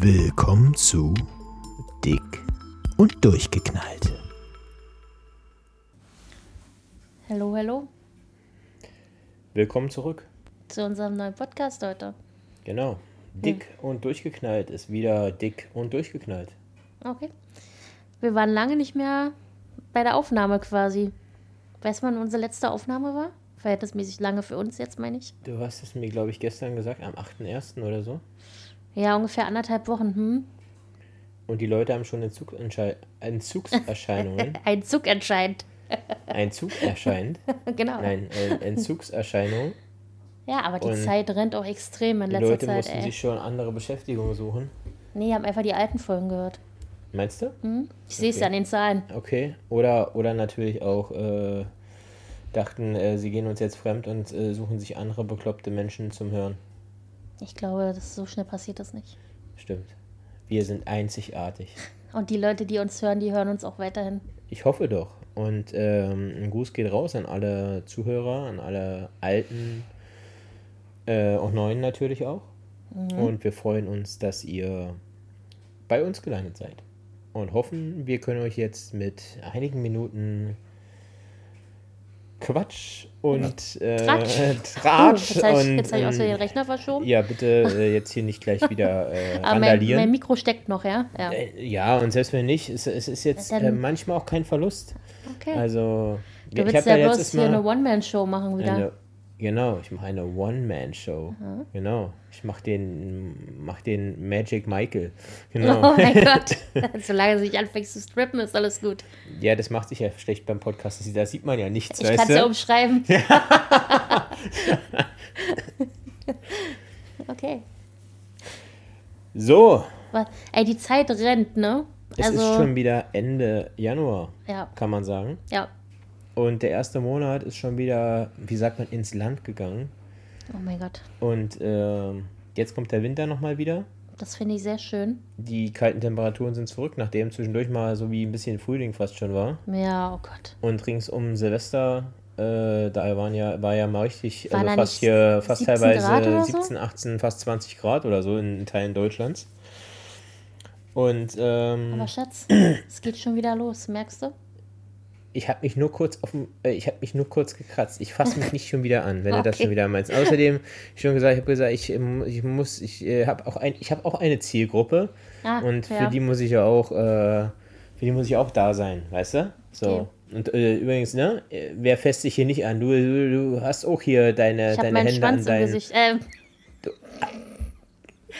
Willkommen zu Dick und Durchgeknallt. Hallo, hallo Willkommen zurück. zu unserem neuen Podcast heute. Genau. Dick und durchgeknallt ist wieder dick und durchgeknallt. Okay. Wir waren lange nicht mehr bei der Aufnahme quasi. Weißt du, wann unsere letzte Aufnahme war? Verhältnismäßig lange für uns jetzt, meine ich. Du hast es mir, glaube ich, gestern gesagt, am 8.1. oder so. Ja, ungefähr anderthalb Wochen. Hm? Und die Leute haben schon Entzugserschei- Entzugserscheinungen. Ein Zug entscheidet. Ein Zug erscheint. genau. Nein, äh, Entzugserscheinung. Ja, aber die Und Zeit rennt auch extrem in Die letzter Leute Zeit, mussten ey. sich schon andere Beschäftigungen suchen. Nee, haben einfach die alten Folgen gehört. Meinst du? Hm? Ich sehe es Okay. ja an den Zahlen. Okay. Oder, oder natürlich auch äh, dachten, äh, sie gehen uns jetzt fremd und äh, suchen sich andere bekloppte Menschen zum Hören. Ich glaube, das so schnell passiert das nicht. Stimmt. Wir sind einzigartig. Und die Leute, die uns hören, die hören uns auch weiterhin. Ich hoffe doch. Und ähm, ein Gruß geht raus an alle Zuhörer, an alle alten äh, und neuen natürlich auch. Und wir freuen uns, dass ihr bei uns gelandet seid. Und hoffen, wir können euch jetzt mit einigen Minuten Quatsch und äh, Tratsch. Oh, jetzt habe ich, jetzt hab ich aus ähm, den Rechner verschoben. ja, bitte äh, jetzt hier nicht gleich wieder äh, Aber mein, mein. Mikro steckt noch, ja? Ja. Äh, ja, und selbst wenn nicht, es, es ist jetzt äh, manchmal auch kein Verlust. Okay. Also, du willst ja bloß hier eine One-Man-Show machen wieder. eine, genau, ich mache eine One-Man-Show. Genau, ich mache den, mach den Magic Michael. Genau. Oh mein Gott. Solange du nicht anfängst zu strippen, ist alles gut. Ja, das macht sich ja schlecht beim Podcast. Da sieht man ja nichts, Ich kann es ja umschreiben. okay. so, Ey, die Zeit rennt, ne? es ist schon wieder Ende Januar, ja, kann man sagen. ja. Und der erste Monat ist schon wieder, wie sagt man, ins Land gegangen. Oh mein Gott. Und ähm, jetzt kommt der Winter nochmal wieder. Das finde ich sehr schön. Die kalten Temperaturen sind zurück, nachdem zwischendurch mal so wie ein bisschen Frühling fast schon war. Ja, oh Gott. Und rings um Silvester, äh, da waren ja, war ja mal richtig, Waren also fast hier, fast 17 teilweise Grad oder so? 17, 18, fast 20 Grad oder so in Teilen Deutschlands. Und ähm, Aber Schatz, es geht schon wieder los, merkst du? Ich habe mich nur kurz auf dem, äh, ich habe mich nur kurz gekratzt. Ich fasse mich nicht schon wieder an, wenn du das Okay. schon wieder meinst. Außerdem, ich schon gesagt, ich habe gesagt, ich, ähm, ich muss, ich äh, habe auch ein, ich habe auch eine Zielgruppe Ah, und ja. für die muss ich ja auch, äh, für die muss ich auch da sein, weißt du? So. Okay. Und äh, übrigens, ne, wer fässt dich hier nicht an? Du, du, du hast auch hier deine, Ich deine Hände an Schwanz im deinen. Gesicht. Ähm,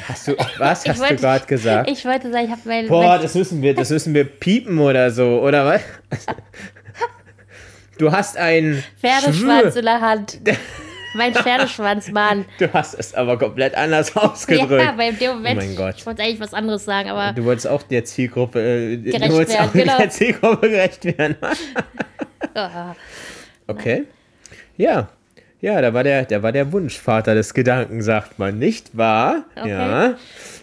Hast du, was hast wollte- du gerade gesagt? Ich wollte sagen, ich habe meinen. Boah, das müssen wir, das müssen wir piepen oder so, oder was? Du hast ein Pferdeschwanz Schwür- in der Hand. Mein Pferdeschwanz, Mann. Du hast es aber komplett anders ausgedrückt. Ja, bei dem Moment. Oh mein Gott. Ich wollte eigentlich was anderes sagen, aber Du wolltest auch der Zielgruppe, äh, Gerecht du wolltest werden, auch genau. der Zielgruppe gerecht werden. ah, Okay. Ja. Ja, da war der, da war der Wunschvater des Gedanken, sagt man, nicht wahr? Okay. Ja.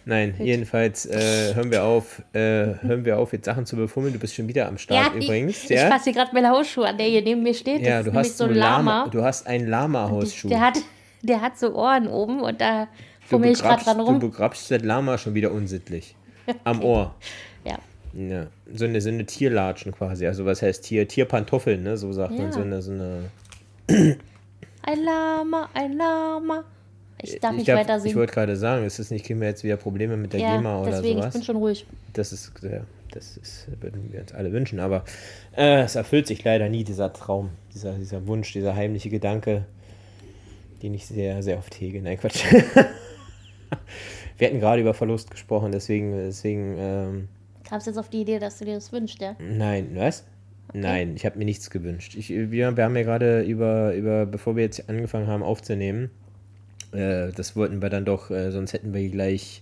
Nein, jedenfalls äh, hören wir auf, äh, hören wir auf, jetzt Sachen zu befummeln. Du bist schon wieder am Start ja, übrigens. ich, ja? ich fasse hier gerade meine Hausschuhe an, der hier neben mir steht. ja, du hast so ein Lama. Du hast einen Lama-Hausschuh. Der hat, der hat so Ohren oben und da Du fummel ich gerade dran du rum. begrabst das Lama schon wieder unsittlich. Am Ohr. Ja. Ja, so eine, so eine Tierlatschen quasi. Also was heißt Tier? Tierpantoffeln, ne? So sagt Ja. man. So eine, so eine. Ein Lama, ein Lama. Ich darf ich nicht darf- weiter Ich singen. wollte gerade sagen, ist das nicht, kriegen wir jetzt wieder Probleme mit der Ja, GEMA oder deswegen, ich sowas? bin schon ruhig. Das ist, ja, das ist, würden wir uns alle wünschen, aber äh, es erfüllt sich leider nie, dieser Traum, dieser, dieser Wunsch, dieser heimliche Gedanke, den ich sehr, sehr oft hege. Nein, Quatsch. wir hatten gerade über Verlust gesprochen, deswegen, deswegen, ähm, Kamst jetzt auf die Idee, dass du dir das wünschst, ja? Nein, was? Nein, ich habe mir nichts gewünscht. Ich, wir, wir haben ja gerade über, über, bevor wir jetzt angefangen haben aufzunehmen, äh, das wollten wir dann doch, äh, sonst hätten wir gleich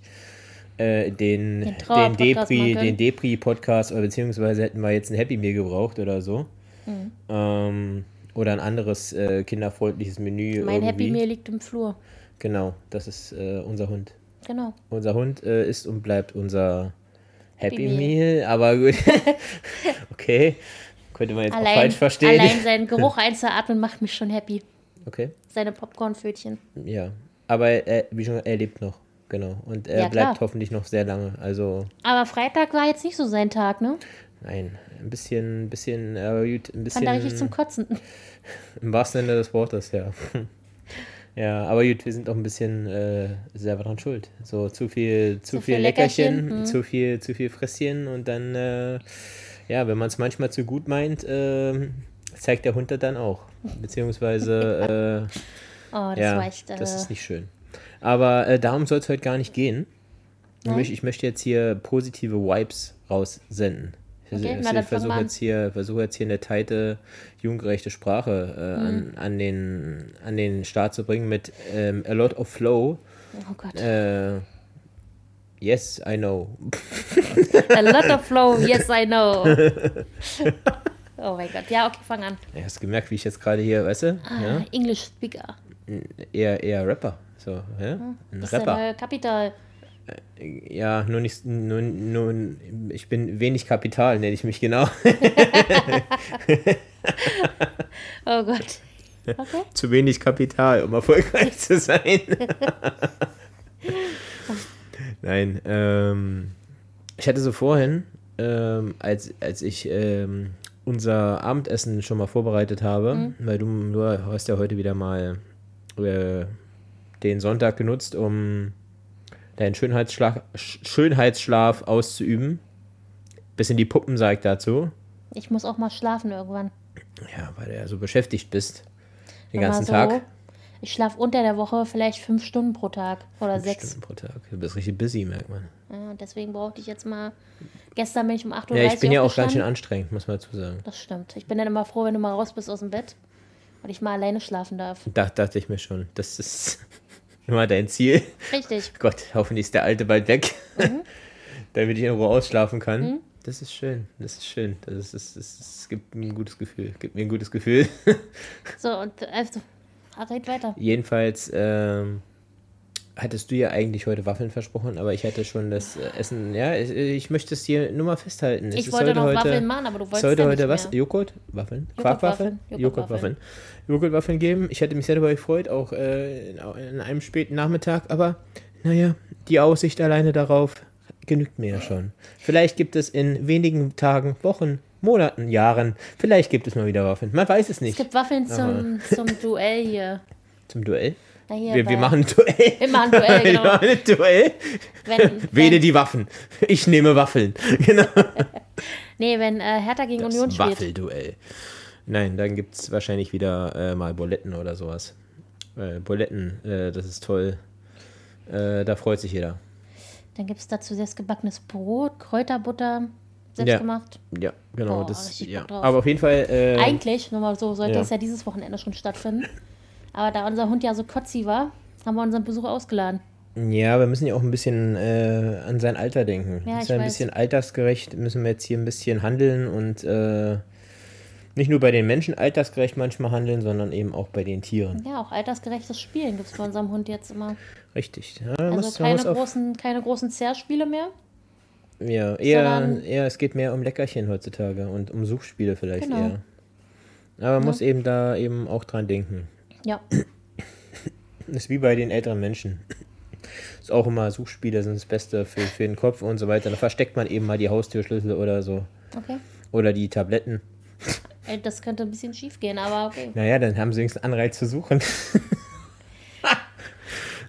äh, den, Den den, Depri, den Depri-Podcast oder beziehungsweise hätten wir jetzt ein Happy Meal gebraucht oder so. Mhm. Ähm, oder ein anderes äh, kinderfreundliches Menü. Mein irgendwie. Happy Meal liegt im Flur. Genau, das ist äh, unser Hund. Genau. Unser Hund äh, ist und bleibt unser Happy, Happy Meal. aber gut. okay. Könnte man jetzt auch Allein, falsch verstehen. allein seinen Geruch einzuatmen macht mich schon happy. Okay. Seine Popcornpfötchen. Ja. Aber er, wie schon, er lebt noch. genau. Und er Ja, bleibt klar. hoffentlich noch sehr lange. Also, Aber Freitag war jetzt nicht so sein Tag, ne? nein, ein bisschen, bisschen, aber gut, ein Fand er richtig bisschen zum Kotzen. im wahrsten Sinne des Wortes, ja. Ja, aber gut, wir sind auch ein bisschen äh, selber dran schuld. So zu viel, zu, Zu viel, viel Leckerchen, Leckerchen, hm. zu viel, zu viel Fresschen und dann, äh, ja, wenn man es manchmal zu gut meint, äh, zeigt der Hund das dann auch. Beziehungsweise, äh, Oh, das ja, echt. Äh, das ist nicht schön. Aber äh, darum soll es heute gar nicht gehen. Ich, Nein? möcht- ich möchte jetzt hier positive Vibes raussenden. Ich, Okay, ich, na, dann fang versuche jetzt hier, versuche jetzt hier eine teite, jugendgerechte Sprache äh, Mhm. an, an, den, an den Start zu bringen mit ähm, a lot of flow. oh Gott. Äh, yes, I know. A lot of flow, yes, I know. Oh mein Gott. Ja, okay, fang an. Ja, hast gemerkt, wie ich jetzt gerade hier, weißt du? Ah, Ja? English Speaker. Eher, eher Rapper. So, ja? Ein Das ist Rapper. eine Kapital. Ja, nur nicht, nur, nur, ich bin wenig Kapital, nenne ich mich genau. Oh Gott. Okay. Zu wenig Kapital, um erfolgreich zu sein. Nein, ähm, ich hatte so vorhin, ähm, als, als ich ähm, unser Abendessen schon mal vorbereitet habe, weil du, du hast ja heute wieder mal äh, den Sonntag genutzt, um deinen Schönheitsschlaf, Sch- Schönheitsschlaf auszuüben. Bisschen die Puppen sagt dazu. Ich muss auch mal schlafen irgendwann. Ja, weil du ja so beschäftigt bist. Den Wenn ganzen so- Tag. Ich schlafe unter der Woche vielleicht fünf Stunden pro Tag oder sechs. Stunden pro Tag. Du bist richtig busy, merkt man. Ja, deswegen brauchte ich jetzt mal. Gestern bin ich um 8.30 Uhr. Ja, ich bin ja auch ganz schön anstrengend, muss man dazu sagen. Das stimmt. Ich bin dann immer froh, wenn du mal raus bist aus dem Bett und ich mal alleine schlafen darf. Da dachte ich mir schon, das ist immer dein Ziel. Richtig. Gott, hoffentlich ist der Alte bald weg, Mhm. damit ich in Ruhe ausschlafen kann. Das ist schön, das ist schön. Das, ist, das, ist, das gibt mir ein gutes Gefühl. Gibt mir ein gutes Gefühl. So, und also, red weiter. Jedenfalls ähm, hattest du ja eigentlich heute Waffeln versprochen, aber ich hatte schon das äh, Essen. Ja, ich, ich möchte es hier nur mal festhalten. Es Ich wollte heute noch heute, Waffeln machen, aber du Es wolltest sollte ja heute was? mehr. Joghurt? Waffeln? Quarkwaffeln? Joghurtwaffeln. Joghurtwaffeln geben. Ich hätte mich sehr darüber gefreut, auch äh, in einem späten Nachmittag, aber naja, die Aussicht alleine darauf genügt mir ja schon. Vielleicht gibt es in wenigen Tagen, Wochen, Monaten, Jahren, vielleicht gibt es mal wieder Waffeln. Man weiß es Es nicht. gibt Waffeln zum, zum Duell hier. Zum Duell? Hier Wir, wir machen ein Duell. Wir machen Duell, Wir genau. machen ein Duell. Wenn, Wähle wenn, die Waffen. Ich nehme Waffeln. Genau. nee, wenn äh, Hertha gegen Union Das spielt. Waffelduell. Nein, dann gibt es wahrscheinlich wieder äh, mal Buletten oder sowas. Äh, Buletten, äh, das ist toll. Äh, da freut sich jeder. Dann gibt es dazu selbstgebackenes Brot, Kräuterbutter, selbst Ja. gemacht. Ja, genau. Boah, das, ja. Aber auf jeden Fall. Äh, Eigentlich, nur mal so, sollte ja. es ja dieses Wochenende schon stattfinden. Aber da unser Hund ja so kotzi war, haben wir unseren Besuch ausgeladen. Ja, wir müssen ja auch ein bisschen äh, an sein Alter denken. Ja, ist ich ja ein weiß. bisschen altersgerecht, müssen wir jetzt hier ein bisschen handeln und äh, nicht nur bei den Menschen altersgerecht manchmal handeln, sondern eben auch bei den Tieren. Ja, auch altersgerechtes Spielen gibt es bei unserem Hund jetzt immer. Richtig. Ja, Also keine auf, großen, keine großen Zerspiele mehr. Ja, eher, sondern- eher, es geht mehr um Leckerchen heutzutage und um Suchspiele vielleicht Genau. eher. Aber man muss eben da eben auch dran denken. Ja, Das ist wie bei den älteren Menschen. Ist auch immer Suchspiele sind das Beste für, für den Kopf und so weiter. Da versteckt man eben mal die Haustürschlüssel oder so. okay. Oder die Tabletten. Das könnte ein bisschen schief gehen, aber okay. Naja, dann haben sie wenigstens einen Anreiz zu suchen.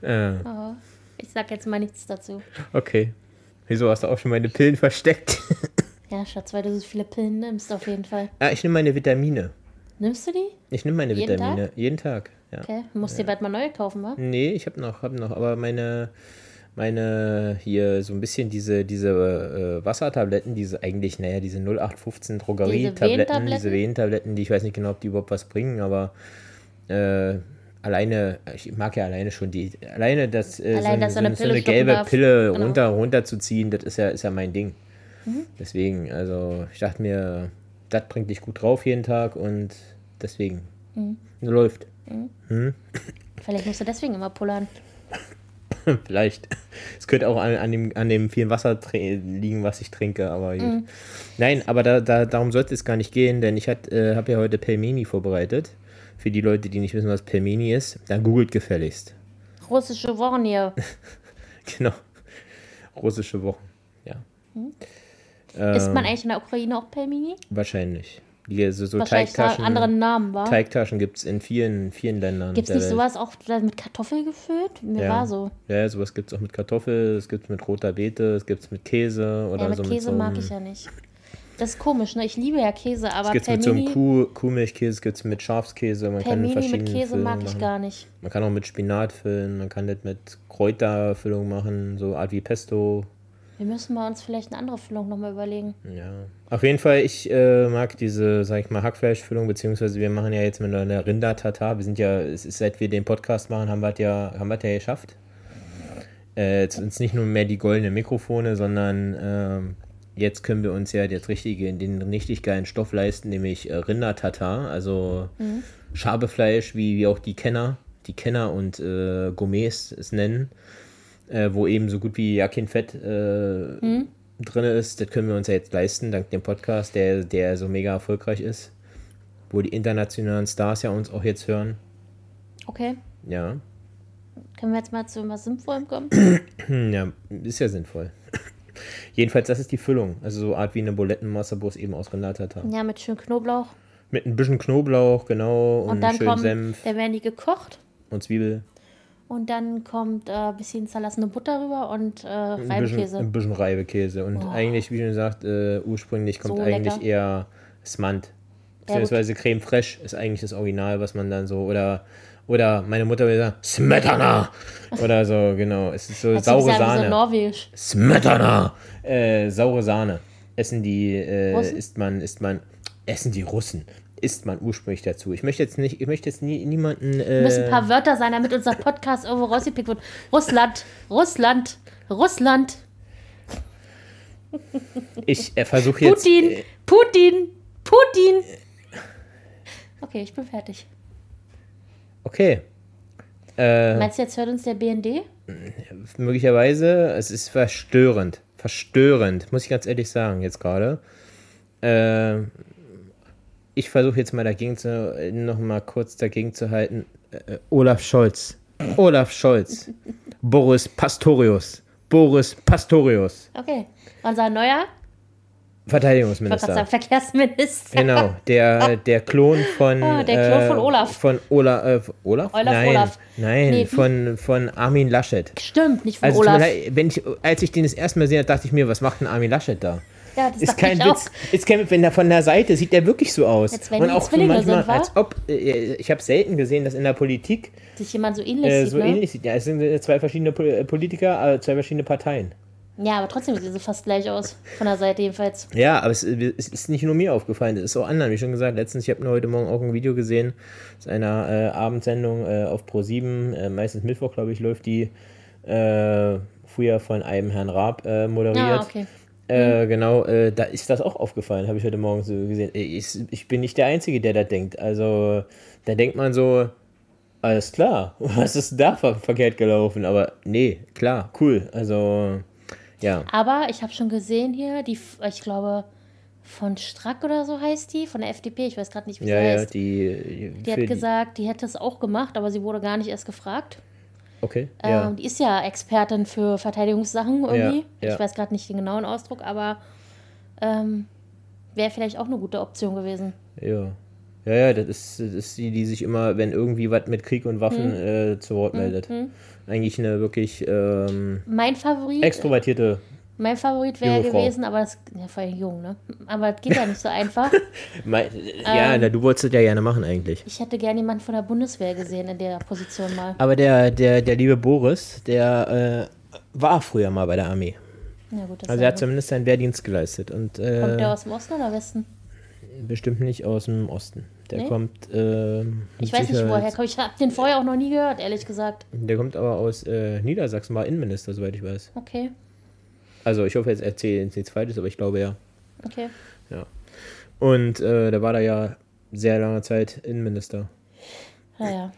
äh, Aber ich sag jetzt mal nichts dazu. okay. Wieso hast du auch schon meine Pillen versteckt? Ja, Schatz, weil du so viele Pillen nimmst, auf jeden Fall. ah, ich nehme meine Vitamine. Nimmst du die? Ich nehme meine Jeden Vitamine. Jeden Tag, ja. Okay. Du musst dir bald mal neue kaufen, wa? Nee, ich habe noch, habe noch, aber meine, meine hier so ein bisschen diese, diese äh, Wassertabletten, diese eigentlich, naja, diese 0815 Drogerietabletten, diese Venentabletten, die ich weiß nicht genau, ob die überhaupt was bringen, aber äh, alleine, ich mag ja alleine schon die, alleine das, äh, Allein, dass so, eine, so eine gelbe darf. Pille Genau. Mhm. runter, runterzuziehen, das ist ja, ist ja mein Ding. Deswegen, also ich dachte mir, das bringt dich gut drauf jeden Tag und deswegen Mhm. läuft. Vielleicht musst du deswegen immer pullern. Vielleicht. Es könnte auch an, an, dem, an dem vielen Wasser liegen, was ich trinke, aber gut. Nein, aber da, da, darum sollte es gar nicht gehen, denn ich äh, habe ja heute Pelmeni vorbereitet. Für die Leute, die nicht wissen, was Pelmeni ist, dann googelt gefälligst. Russische Wornie. Genau. Russische Wochen, ja. Isst man Ähm, eigentlich in der Ukraine auch Pelmeni? Wahrscheinlich. Die, so, so Wahrscheinlich Teigtaschen, anderen Namen, war. Teigtaschen gibt es in vielen, vielen Ländern. Gibt es nicht sowas auch mit Kartoffel gefüllt? Mir Ja. war so. Ja, sowas gibt es auch mit Kartoffel, es gibt es mit roter Beete, es gibt es mit Käse oder Ja, mit so Käse mit so mag ich ja nicht. Das ist komisch, ne? Ich liebe ja Käse, aber Es gibt mit so einem Kuh, Kuhmilchkäse, es gibt mit Schafskäse, man kann verschiedene mit Käse mag ich machen. gar nicht. Man kann auch mit Spinat füllen, man kann das mit Kräuterfüllung machen, so Art wie Pesto. Wir müssen mal uns vielleicht eine andere Füllung nochmal überlegen. Ja. Auf jeden Fall, ich äh, mag diese, sag ich mal, Hackfleischfüllung, beziehungsweise wir machen ja jetzt mit einer Rinder-Tatar. Wir sind ja, es ist, seit wir den Podcast machen, haben wir es ja, haben wir es ja geschafft. Äh, jetzt sind es nicht nur mehr die goldenen Mikrofone, sondern ähm, jetzt können wir uns ja jetzt richtige, den richtig geilen Stoff leisten, nämlich äh, Rinder-Tatar, also Schabefleisch, wie, wie auch die Kenner, die Kenner und äh, Gourmets es nennen, äh, wo eben so gut wie ja kein Fett äh, drin ist. Das können wir uns ja jetzt leisten, dank dem Podcast, der, der so mega erfolgreich ist, wo die internationalen Stars ja uns auch jetzt hören. Okay, Ja, können wir jetzt mal zu was Sinnvollem kommen? Ja ist ja sinnvoll. Jedenfalls, das ist die Füllung. Also so Art wie eine Bulettenmasse, bloß eben aus Rindertata. ja, mit schön Knoblauch. Mit ein bisschen Knoblauch, genau, und, Und dann schön kommt, Senf dann werden die gekocht. und Zwiebel. Und dann kommt äh, ein bisschen zerlassene Butter rüber und äh, Ein bisschen, Reibekäse. ein bisschen Reibekäse. Und eigentlich, wie schon gesagt, äh, ursprünglich kommt So eigentlich lecker. eher Smant. Beziehungsweise Creme Fraiche ist eigentlich das Original, was man dann so, oder, oder meine Mutter will sagen, Smetana! Oder so, genau. Es ist so saure sagen, Sahne. So norwegisch. Smetana! Äh, saure Sahne. Essen die, äh, isst man, isst man, essen die Russen. Isst man ursprünglich dazu. Ich möchte jetzt nicht, ich möchte jetzt nie, niemanden. Äh, Müssen ein paar Wörter sein, damit unser Podcast irgendwo rausgepickt wird. Russland, Russland, Russland, ich äh, versuche jetzt. Putin, Äh, Putin, Putin. Okay, ich bin fertig. Okay. Äh, Meinst du, jetzt hört uns der BND? möglicherweise, es ist verstörend. Verstörend, muss ich ganz ehrlich sagen, jetzt gerade. Äh, ich versuche jetzt mal dagegen zu, noch mal kurz dagegen zu halten. Äh, Olaf Scholz. Olaf Scholz. Boris Pastorius. Boris Pastorius. Okay. Unser neuer Verteidigungsminister. sagen, Verkehrsminister. Genau, der, der Klon von. Ah, der Klon von Olaf. Von Ola, äh, Olaf? Olaf, Nein, Olaf. nein Nee, von, von Armin Laschet. Stimmt, nicht von Also, Olaf. leid, wenn ich, als ich den das erste Mal habe, dachte ich mir, was macht denn Armin Laschet da? Ja, das Ist kein Witz. Ist kein. Wenn der von der Seite sieht der wirklich so aus. Jetzt, wenn Und auch so manchmal, sind, als ob, äh, ich habe selten gesehen, dass in der Politik. Sich jemand so ähnlich äh, sieht, so ne? ähnlich sieht. Ja, es sind äh, zwei verschiedene Po- äh, Politiker, äh, zwei verschiedene Parteien. Ja, aber trotzdem sehen sie fast gleich aus. Von der Seite jedenfalls. Ja, aber es, es ist nicht nur mir aufgefallen, es ist auch anderen, wie schon gesagt. Letztens, ich habe nur heute Morgen auch ein Video gesehen aus einer äh, Abendsendung äh, auf Pro7, äh, meistens Mittwoch, glaube ich, läuft die, äh, früher von einem Herrn Raab äh, moderiert. Ah, okay. Äh, genau, äh, da ist das auch aufgefallen, habe ich heute Morgen so gesehen. Ich, ich bin nicht der Einzige, der das denkt. Also, da denkt man so, alles klar, was ist da ver verkehrt gelaufen? Aber nee, klar, cool. Also, ja. Aber ich habe schon gesehen hier, die, ich glaube, von Strack oder so heißt die, von der FDP, ich weiß gerade nicht, wie Ja, sie ja, heißt. die. Die hat gesagt, die hätte es auch gemacht, aber sie wurde gar nicht erst gefragt. Okay, Ähm, ja. die ist ja Expertin für Verteidigungssachen irgendwie. Ja. Ich weiß gerade nicht den genauen Ausdruck, aber ähm, wäre vielleicht auch eine gute Option gewesen. Ja. Ja, ja, das ist, das ist die, die sich immer, wenn irgendwie was mit Krieg und Waffen Hm. äh, zu Wort meldet. Eigentlich eine wirklich ähm, Mein Favorit, extrovertierte. mein Favorit wäre gewesen, aber das, ja, vor allem jung, ne? Aber das geht ja nicht so einfach. Mei- ja, Ähm. na, du wolltest das ja gerne machen eigentlich. Ich hätte gerne jemanden von der Bundeswehr gesehen in der Position mal. Aber der, der, der liebe Boris, der äh, war früher mal bei der Armee. Ja, gut, das Also er hat zumindest seinen Wehrdienst geleistet. Und Kommt der äh, aus dem Osten oder Westen? Bestimmt nicht aus dem Osten. Der Nee? kommt. Äh, Ich weiß nicht, woher er kommt. Ich habe den vorher auch noch nie gehört, ehrlich gesagt. Der kommt aber aus äh, Niedersachsen, war Innenminister, soweit ich weiß. Okay, Also ich hoffe, jetzt erzähle ich nichts Falsches, aber ich glaube ja. okay. Und äh, da war da ja sehr lange Zeit Innenminister. Naja.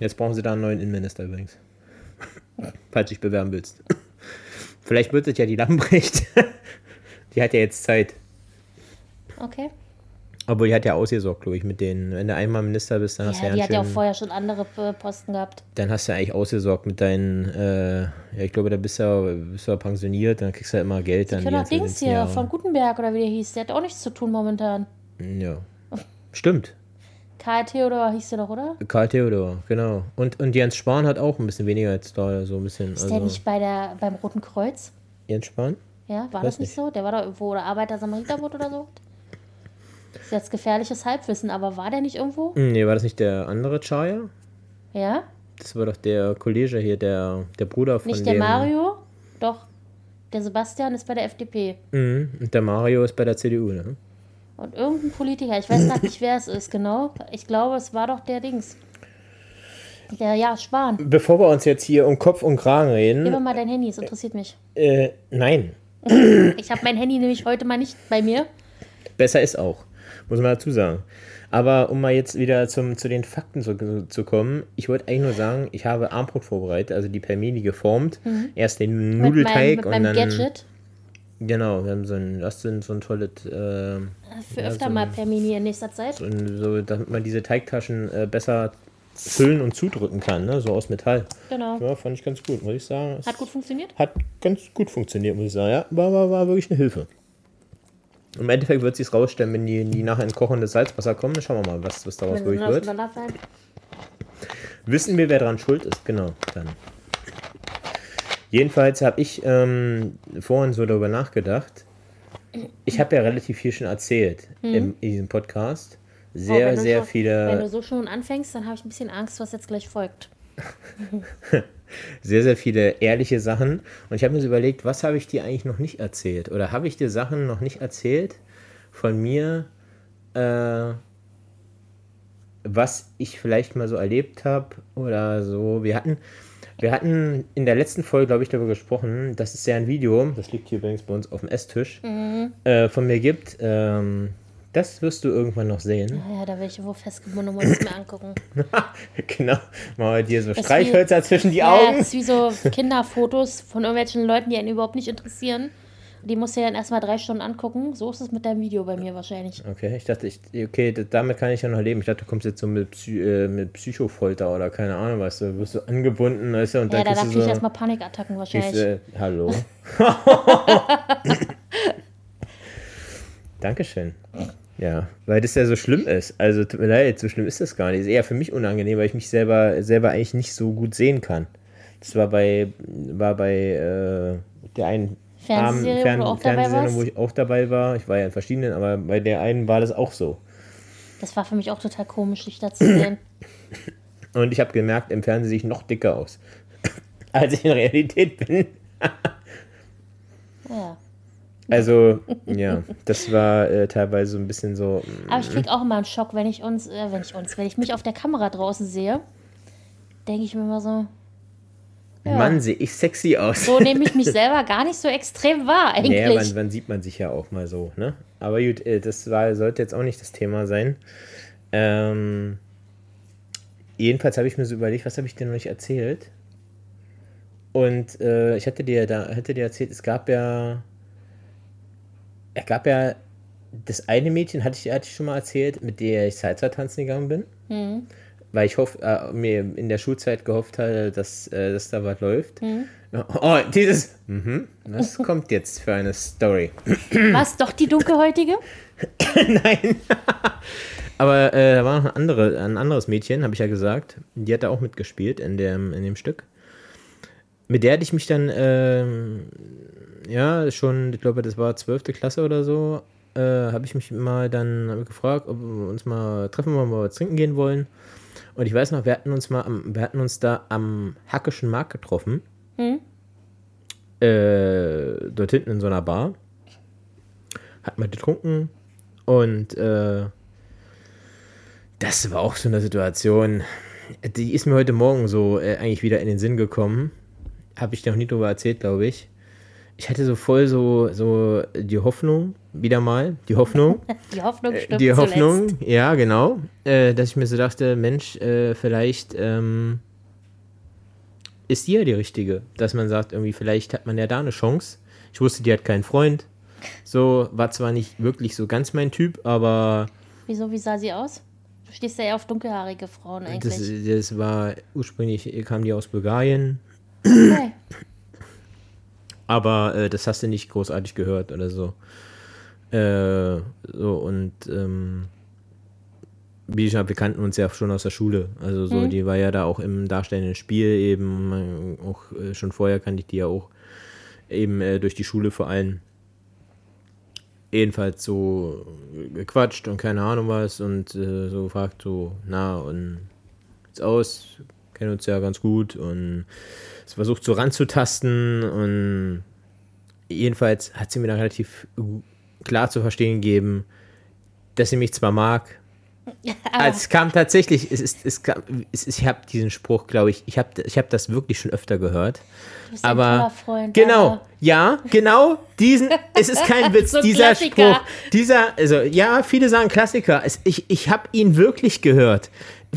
Jetzt brauchen sie da einen neuen Innenminister übrigens. Falls du dich bewerben willst. Vielleicht wird es ja die Lambrecht. die hat ja jetzt Zeit. Okay. Obwohl, die hat ja ausgesorgt, glaube ich, mit denen. Wenn du einmal Minister bist, dann hast du Ja, ja, die hat ja auch vorher schon andere äh, Posten gehabt. dann hast du eigentlich ausgesorgt mit deinen, äh, ja, ich glaube, da bist du, ja- bist du ja pensioniert, dann kriegst du ja immer Geld. Dann Ich kenne auch die Dings hier Jahre. von Gutenberg oder wie der hieß. Der hat auch nichts zu tun momentan. Ja. Stimmt. Karl Theodor hieß der doch, oder? Karl Theodor, genau. Und, und Jens Spahn hat auch ein bisschen weniger jetzt da, so ein bisschen. Ist also, der nicht bei der, beim Roten Kreuz? Jens Spahn? Ja, war Weiß das nicht nicht. so? Der war doch irgendwo oder Arbeiter-Samariterbund oder so? Ist jetzt gefährliches Halbwissen, aber war der nicht irgendwo? Hm, Nee, war das nicht der andere Chaya? Ja? Das war doch der Kollege hier, der, der Bruder von Nicht dem. der Mario? Doch. Der Sebastian ist bei der FDP. Mhm, und der Mario ist bei der CDU, ne? Und irgendein Politiker, ich weiß gerade nicht, wer es ist, genau. Ich glaube, es war doch der Dings. Der, ja, Spahn. Bevor wir uns jetzt hier um Kopf und Kragen Gib mir reden, mal dein Handy, es interessiert mich. äh, nein, Ich habe mein Handy nämlich heute mal nicht bei mir. besser ist auch, muss man dazu sagen. Aber um mal jetzt wieder zum, zu den Fakten zu, zu kommen, ich wollte eigentlich nur sagen, ich habe Armbrot vorbereitet, also die per Mini geformt. Erst den Mhm. Mit meinem, Nudelteig mit und meinem dann. Gadget. Genau, wir haben so ein, das sind so ein tolles, äh, Für Ja, öfter so mal ein- per Mini in nächster Zeit. so, ein- so, damit man diese Teigtaschen äh, besser füllen und zudrücken kann, ne? so aus Metall. Genau. Ja, fand ich ganz gut, muss ich sagen. Hat gut funktioniert? Hat ganz gut funktioniert, muss ich sagen. Ja, war, war, war wirklich eine Hilfe. Im Endeffekt wird sich rausstellen, wenn die, die nachher in kochendes Salzwasser kommen. Dann schauen wir mal, was, was daraus Wenn wirklich sie wird. Wissen wir, wer dran schuld ist? Genau, dann. Jedenfalls habe ich ähm, vorhin so darüber nachgedacht. Ich habe ja relativ viel schon erzählt im, in diesem Podcast. Oh, Sehr, wenn du sehr Wenn viele, du so schon anfängst, dann habe ich ein bisschen Angst, was jetzt gleich folgt. sehr, sehr viele ehrliche Sachen. Und ich habe mir so überlegt, was habe ich dir eigentlich noch nicht erzählt? Oder habe ich dir Sachen noch nicht erzählt von mir, äh, was ich vielleicht mal so erlebt habe oder so. Wir hatten, wir hatten in der letzten Folge, glaube ich, darüber gesprochen, dass es ja ein Video, das liegt hier übrigens bei uns auf dem Esstisch, äh, von mir gibt. Ähm, das wirst du irgendwann noch sehen. Ja, da will ich wo festgebunden und muss es mir angucken. genau. Mal dir so wie- Streichhölzer zwischen die Ja, Augen. das ist wie so Kinderfotos von irgendwelchen Leuten, die einen überhaupt nicht interessieren. Die musst du ja dann erstmal drei Stunden angucken. So ist es mit deinem Video bei mir wahrscheinlich. Okay, ich dachte, ich, okay, damit kann ich ja noch leben. Ich dachte, du kommst jetzt so mit, Psy äh, mit Psychofolter oder keine Ahnung, was du wirst so angebunden, weißt du, und Ja, dann da kriegst kriege du ich so, erstmal Panikattacken wahrscheinlich. kriegst, äh, hallo. Dankeschön. Ja, weil das ja so schlimm ist. Also tut mir leid, so schlimm ist das gar nicht. Ist eher für mich unangenehm, weil ich mich selber, selber eigentlich nicht so gut sehen kann. Das war bei, war bei äh, der einen Fernsehserie, wo auch dabei Fernsehsendung, wo ich auch dabei war. Ich war ja in verschiedenen, aber bei der einen war das auch so. Das war für mich auch total komisch, dich da zu sehen. Und ich habe gemerkt, im Fernsehen sehe ich noch dicker aus, als ich in Realität bin. Ja. Also, ja, das war äh, teilweise so ein bisschen so. mm, Aber ich krieg auch immer einen Schock, wenn ich uns, äh, wenn ich uns, wenn ich mich auf der Kamera draußen sehe, denke ich mir immer so, ja. Mann, sehe ich sexy aus. so nehme ich mich selber gar nicht so extrem wahr eigentlich. Naja, wann, wann sieht man sich ja auch mal so, ne? Aber gut, äh, das war, sollte jetzt auch nicht das Thema sein. Ähm, jedenfalls habe ich mir so überlegt, was habe ich dir noch nicht erzählt? Und äh, ich hatte dir da, hatte dir erzählt, es gab ja, es gab ja das eine Mädchen, hatte ich, hatte ich schon mal erzählt, mit der ich Salsa tanzen gegangen bin. Mhm. Weil ich hoff, äh, mir in der Schulzeit gehofft hatte, dass, äh, dass da was läuft. Mhm. Oh, dieses. Mhm, was kommt jetzt für eine Story? Was, doch die dunkelhäutige? Nein. Aber äh, da war noch ein, andere, ein anderes Mädchen, habe ich ja gesagt. Die hat da auch mitgespielt in dem, in dem Stück. Mit der hatte ich mich dann, ähm, ja, schon, ich glaube, das war 12. Klasse oder so, äh, habe ich mich mal dann gefragt, ob wir uns mal treffen wollen, mal was trinken gehen wollen. Und ich weiß noch, wir hatten uns mal, am, wir hatten uns da am Hackischen Markt getroffen. Äh, dort hinten in so einer Bar. Hat mal getrunken und äh, das war auch so eine Situation, die ist mir heute Morgen so äh, eigentlich wieder in den Sinn gekommen. Habe ich dir noch nie drüber erzählt, glaube ich. Ich hatte so voll so, so die Hoffnung, wieder mal, die Hoffnung, Die Hoffnung Äh, die zuletzt. Hoffnung, ja, genau, äh, dass ich mir so dachte, Mensch, äh, vielleicht ähm, ist die ja die richtige. Dass man sagt, irgendwie, vielleicht hat man ja da eine Chance. Ich wusste, die hat keinen Freund. So, war zwar nicht wirklich so ganz mein Typ, aber Wieso, wie sah sie aus? Du stehst ja eher auf dunkelhaarige Frauen eigentlich. Das, das war ursprünglich, kam die aus Bulgarien, okay. aber äh, das hast du nicht großartig gehört oder so. Äh, so und ähm, wie gesagt, wir kannten uns ja schon aus der Schule. Also so, Mhm. die war ja da auch im darstellenden Spiel eben, auch äh, schon vorher kannte ich die ja auch eben äh, durch die Schule vor allem. Jedenfalls so gequatscht und keine Ahnung was und äh, so gefragt so, na und jetzt aus, kennen uns ja ganz gut und versucht so ranzutasten und jedenfalls hat sie mir dann relativ klar zu verstehen gegeben, dass sie mich zwar mag, Aber es kam tatsächlich, es ist, es kam, es ist, ich habe diesen Spruch, glaube ich, ich habe ich hab das wirklich schon öfter gehört. du bist ein Aber toller Freund. genau, aber- ja, genau, diesen, es ist kein Witz, So ein dieser Klassiker. Spruch, dieser, also ja, viele sagen Klassiker, es, ich, ich habe ihn wirklich gehört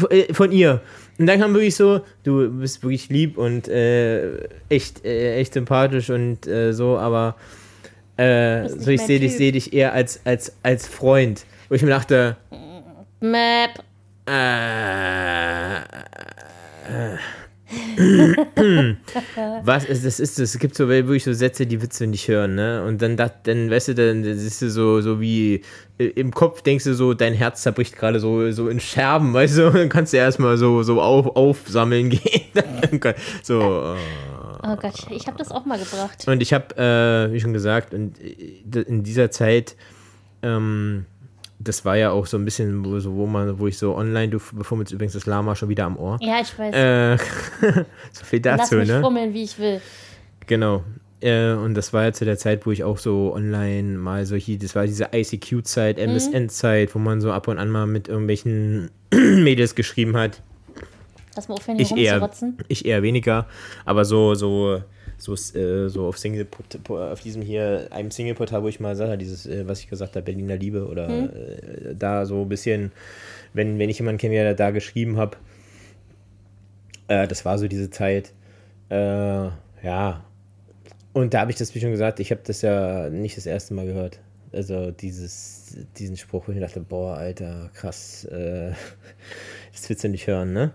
äh, von ihr. Und dann kam wirklich so, du bist wirklich lieb und äh, echt, äh, echt sympathisch und äh, so, aber äh, so ich sehe dich, sehe dich eher als, als, als Freund. Wo ich mir dachte, Map. äh, was ist das ist das? Es gibt so wirklich so Sätze, die willst du nicht hören, ne? Und dann dann weißt du, dann das ist so so wie äh, im Kopf denkst du so, dein Herz zerbricht gerade so so in Scherben, weißt du? Dann kannst du erstmal so so auf, aufsammeln gehen. so äh. Oh Gott, ich habe das auch mal gebracht. und ich habe, äh, wie schon gesagt, und äh, in dieser Zeit, ähm, das war ja auch so ein bisschen, wo, so, wo man, wo ich so online, du befummelst übrigens das Lama schon wieder am Ohr. Ja, ich weiß. Äh, so viel Lass dazu, mich ne? fummeln, wie ich will. Genau. Äh, und das war ja zu der Zeit, wo ich auch so online mal solche, das war diese ICQ-Zeit, Mhm. MSN-Zeit, wo man so ab und an mal mit irgendwelchen Mädels geschrieben hat. Lass mal aufhören, hier Ich eher, ich eher weniger, aber so, so, so, äh, so auf Single, auf diesem hier, einem Single-Portal, wo ich mal sage, dieses, äh, was ich gesagt habe, Berliner Liebe oder äh, da so ein bisschen, wenn, wenn ich jemanden kenne, der da geschrieben habe, äh, das war so diese Zeit, äh, ja. Und da habe ich das, wie schon gesagt, ich habe das ja nicht das erste Mal gehört. Also dieses, diesen Spruch, wo ich dachte, boah, Alter, krass, äh, das willst du nicht hören, ne?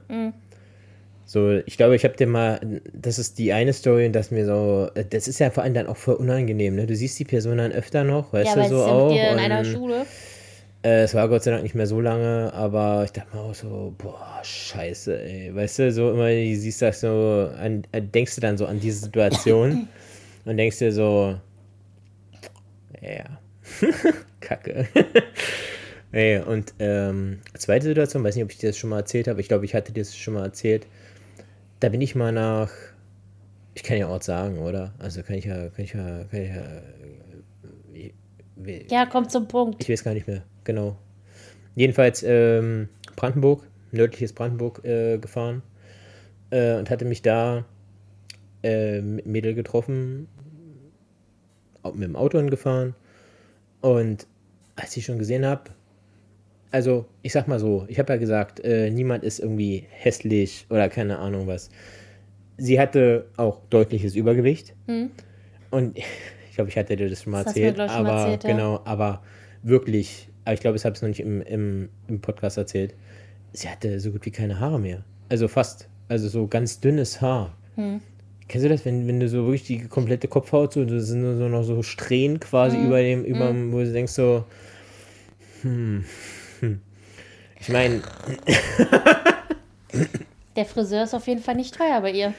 So, ich glaube, ich habe dir mal, das ist die eine Story, und das mir so, das ist ja vor allem dann auch voll unangenehm, ne? Du siehst die Person dann öfter noch, weißt Ja, du, so ja auch. dir in einer Schule. äh, es war Gott sei Dank nicht mehr so lange, aber ich dachte mir auch so, boah, scheiße, ey. Weißt du, so immer, du siehst das so, an, äh, denkst du dann so an diese Situation und denkst dir so, ja, kacke. Ey, und ähm, zweite Situation, weiß nicht, ob ich dir das schon mal erzählt habe, ich glaube, ich hatte dir das schon mal erzählt. Da bin ich mal nach, ich kann ja Ort sagen, oder? Also kann ich ja, kann ich ja, kann ich ja, wie- wie- Ja, kommt zum Punkt. ich weiß gar nicht mehr, genau. Jedenfalls ähm, Brandenburg, nördliches Brandenburg äh, gefahren äh, und hatte mich da äh, mit Mädel getroffen, auch mit dem Auto hingefahren und als ich schon gesehen habe, also ich sag mal so, ich habe ja gesagt, äh, niemand ist irgendwie hässlich oder keine Ahnung was. Sie hatte auch deutliches Übergewicht und ich glaube, ich hatte dir das schon mal Das mir, erzählt, glaub ich, schon aber erzählt, ja. genau, aber wirklich, aber ich glaube, ich habe es noch nicht im, im, im Podcast erzählt. Sie hatte so gut wie keine Haare mehr. Also fast. Also so ganz dünnes Haar. Hm. Kennst du das, wenn, wenn du so wirklich die komplette Kopfhaut so, das sind nur so noch so Strähnen quasi Hm. über dem, über, wo du denkst so, hm, hm. Ich meine, Der Friseur ist auf jeden Fall nicht teuer bei ihr.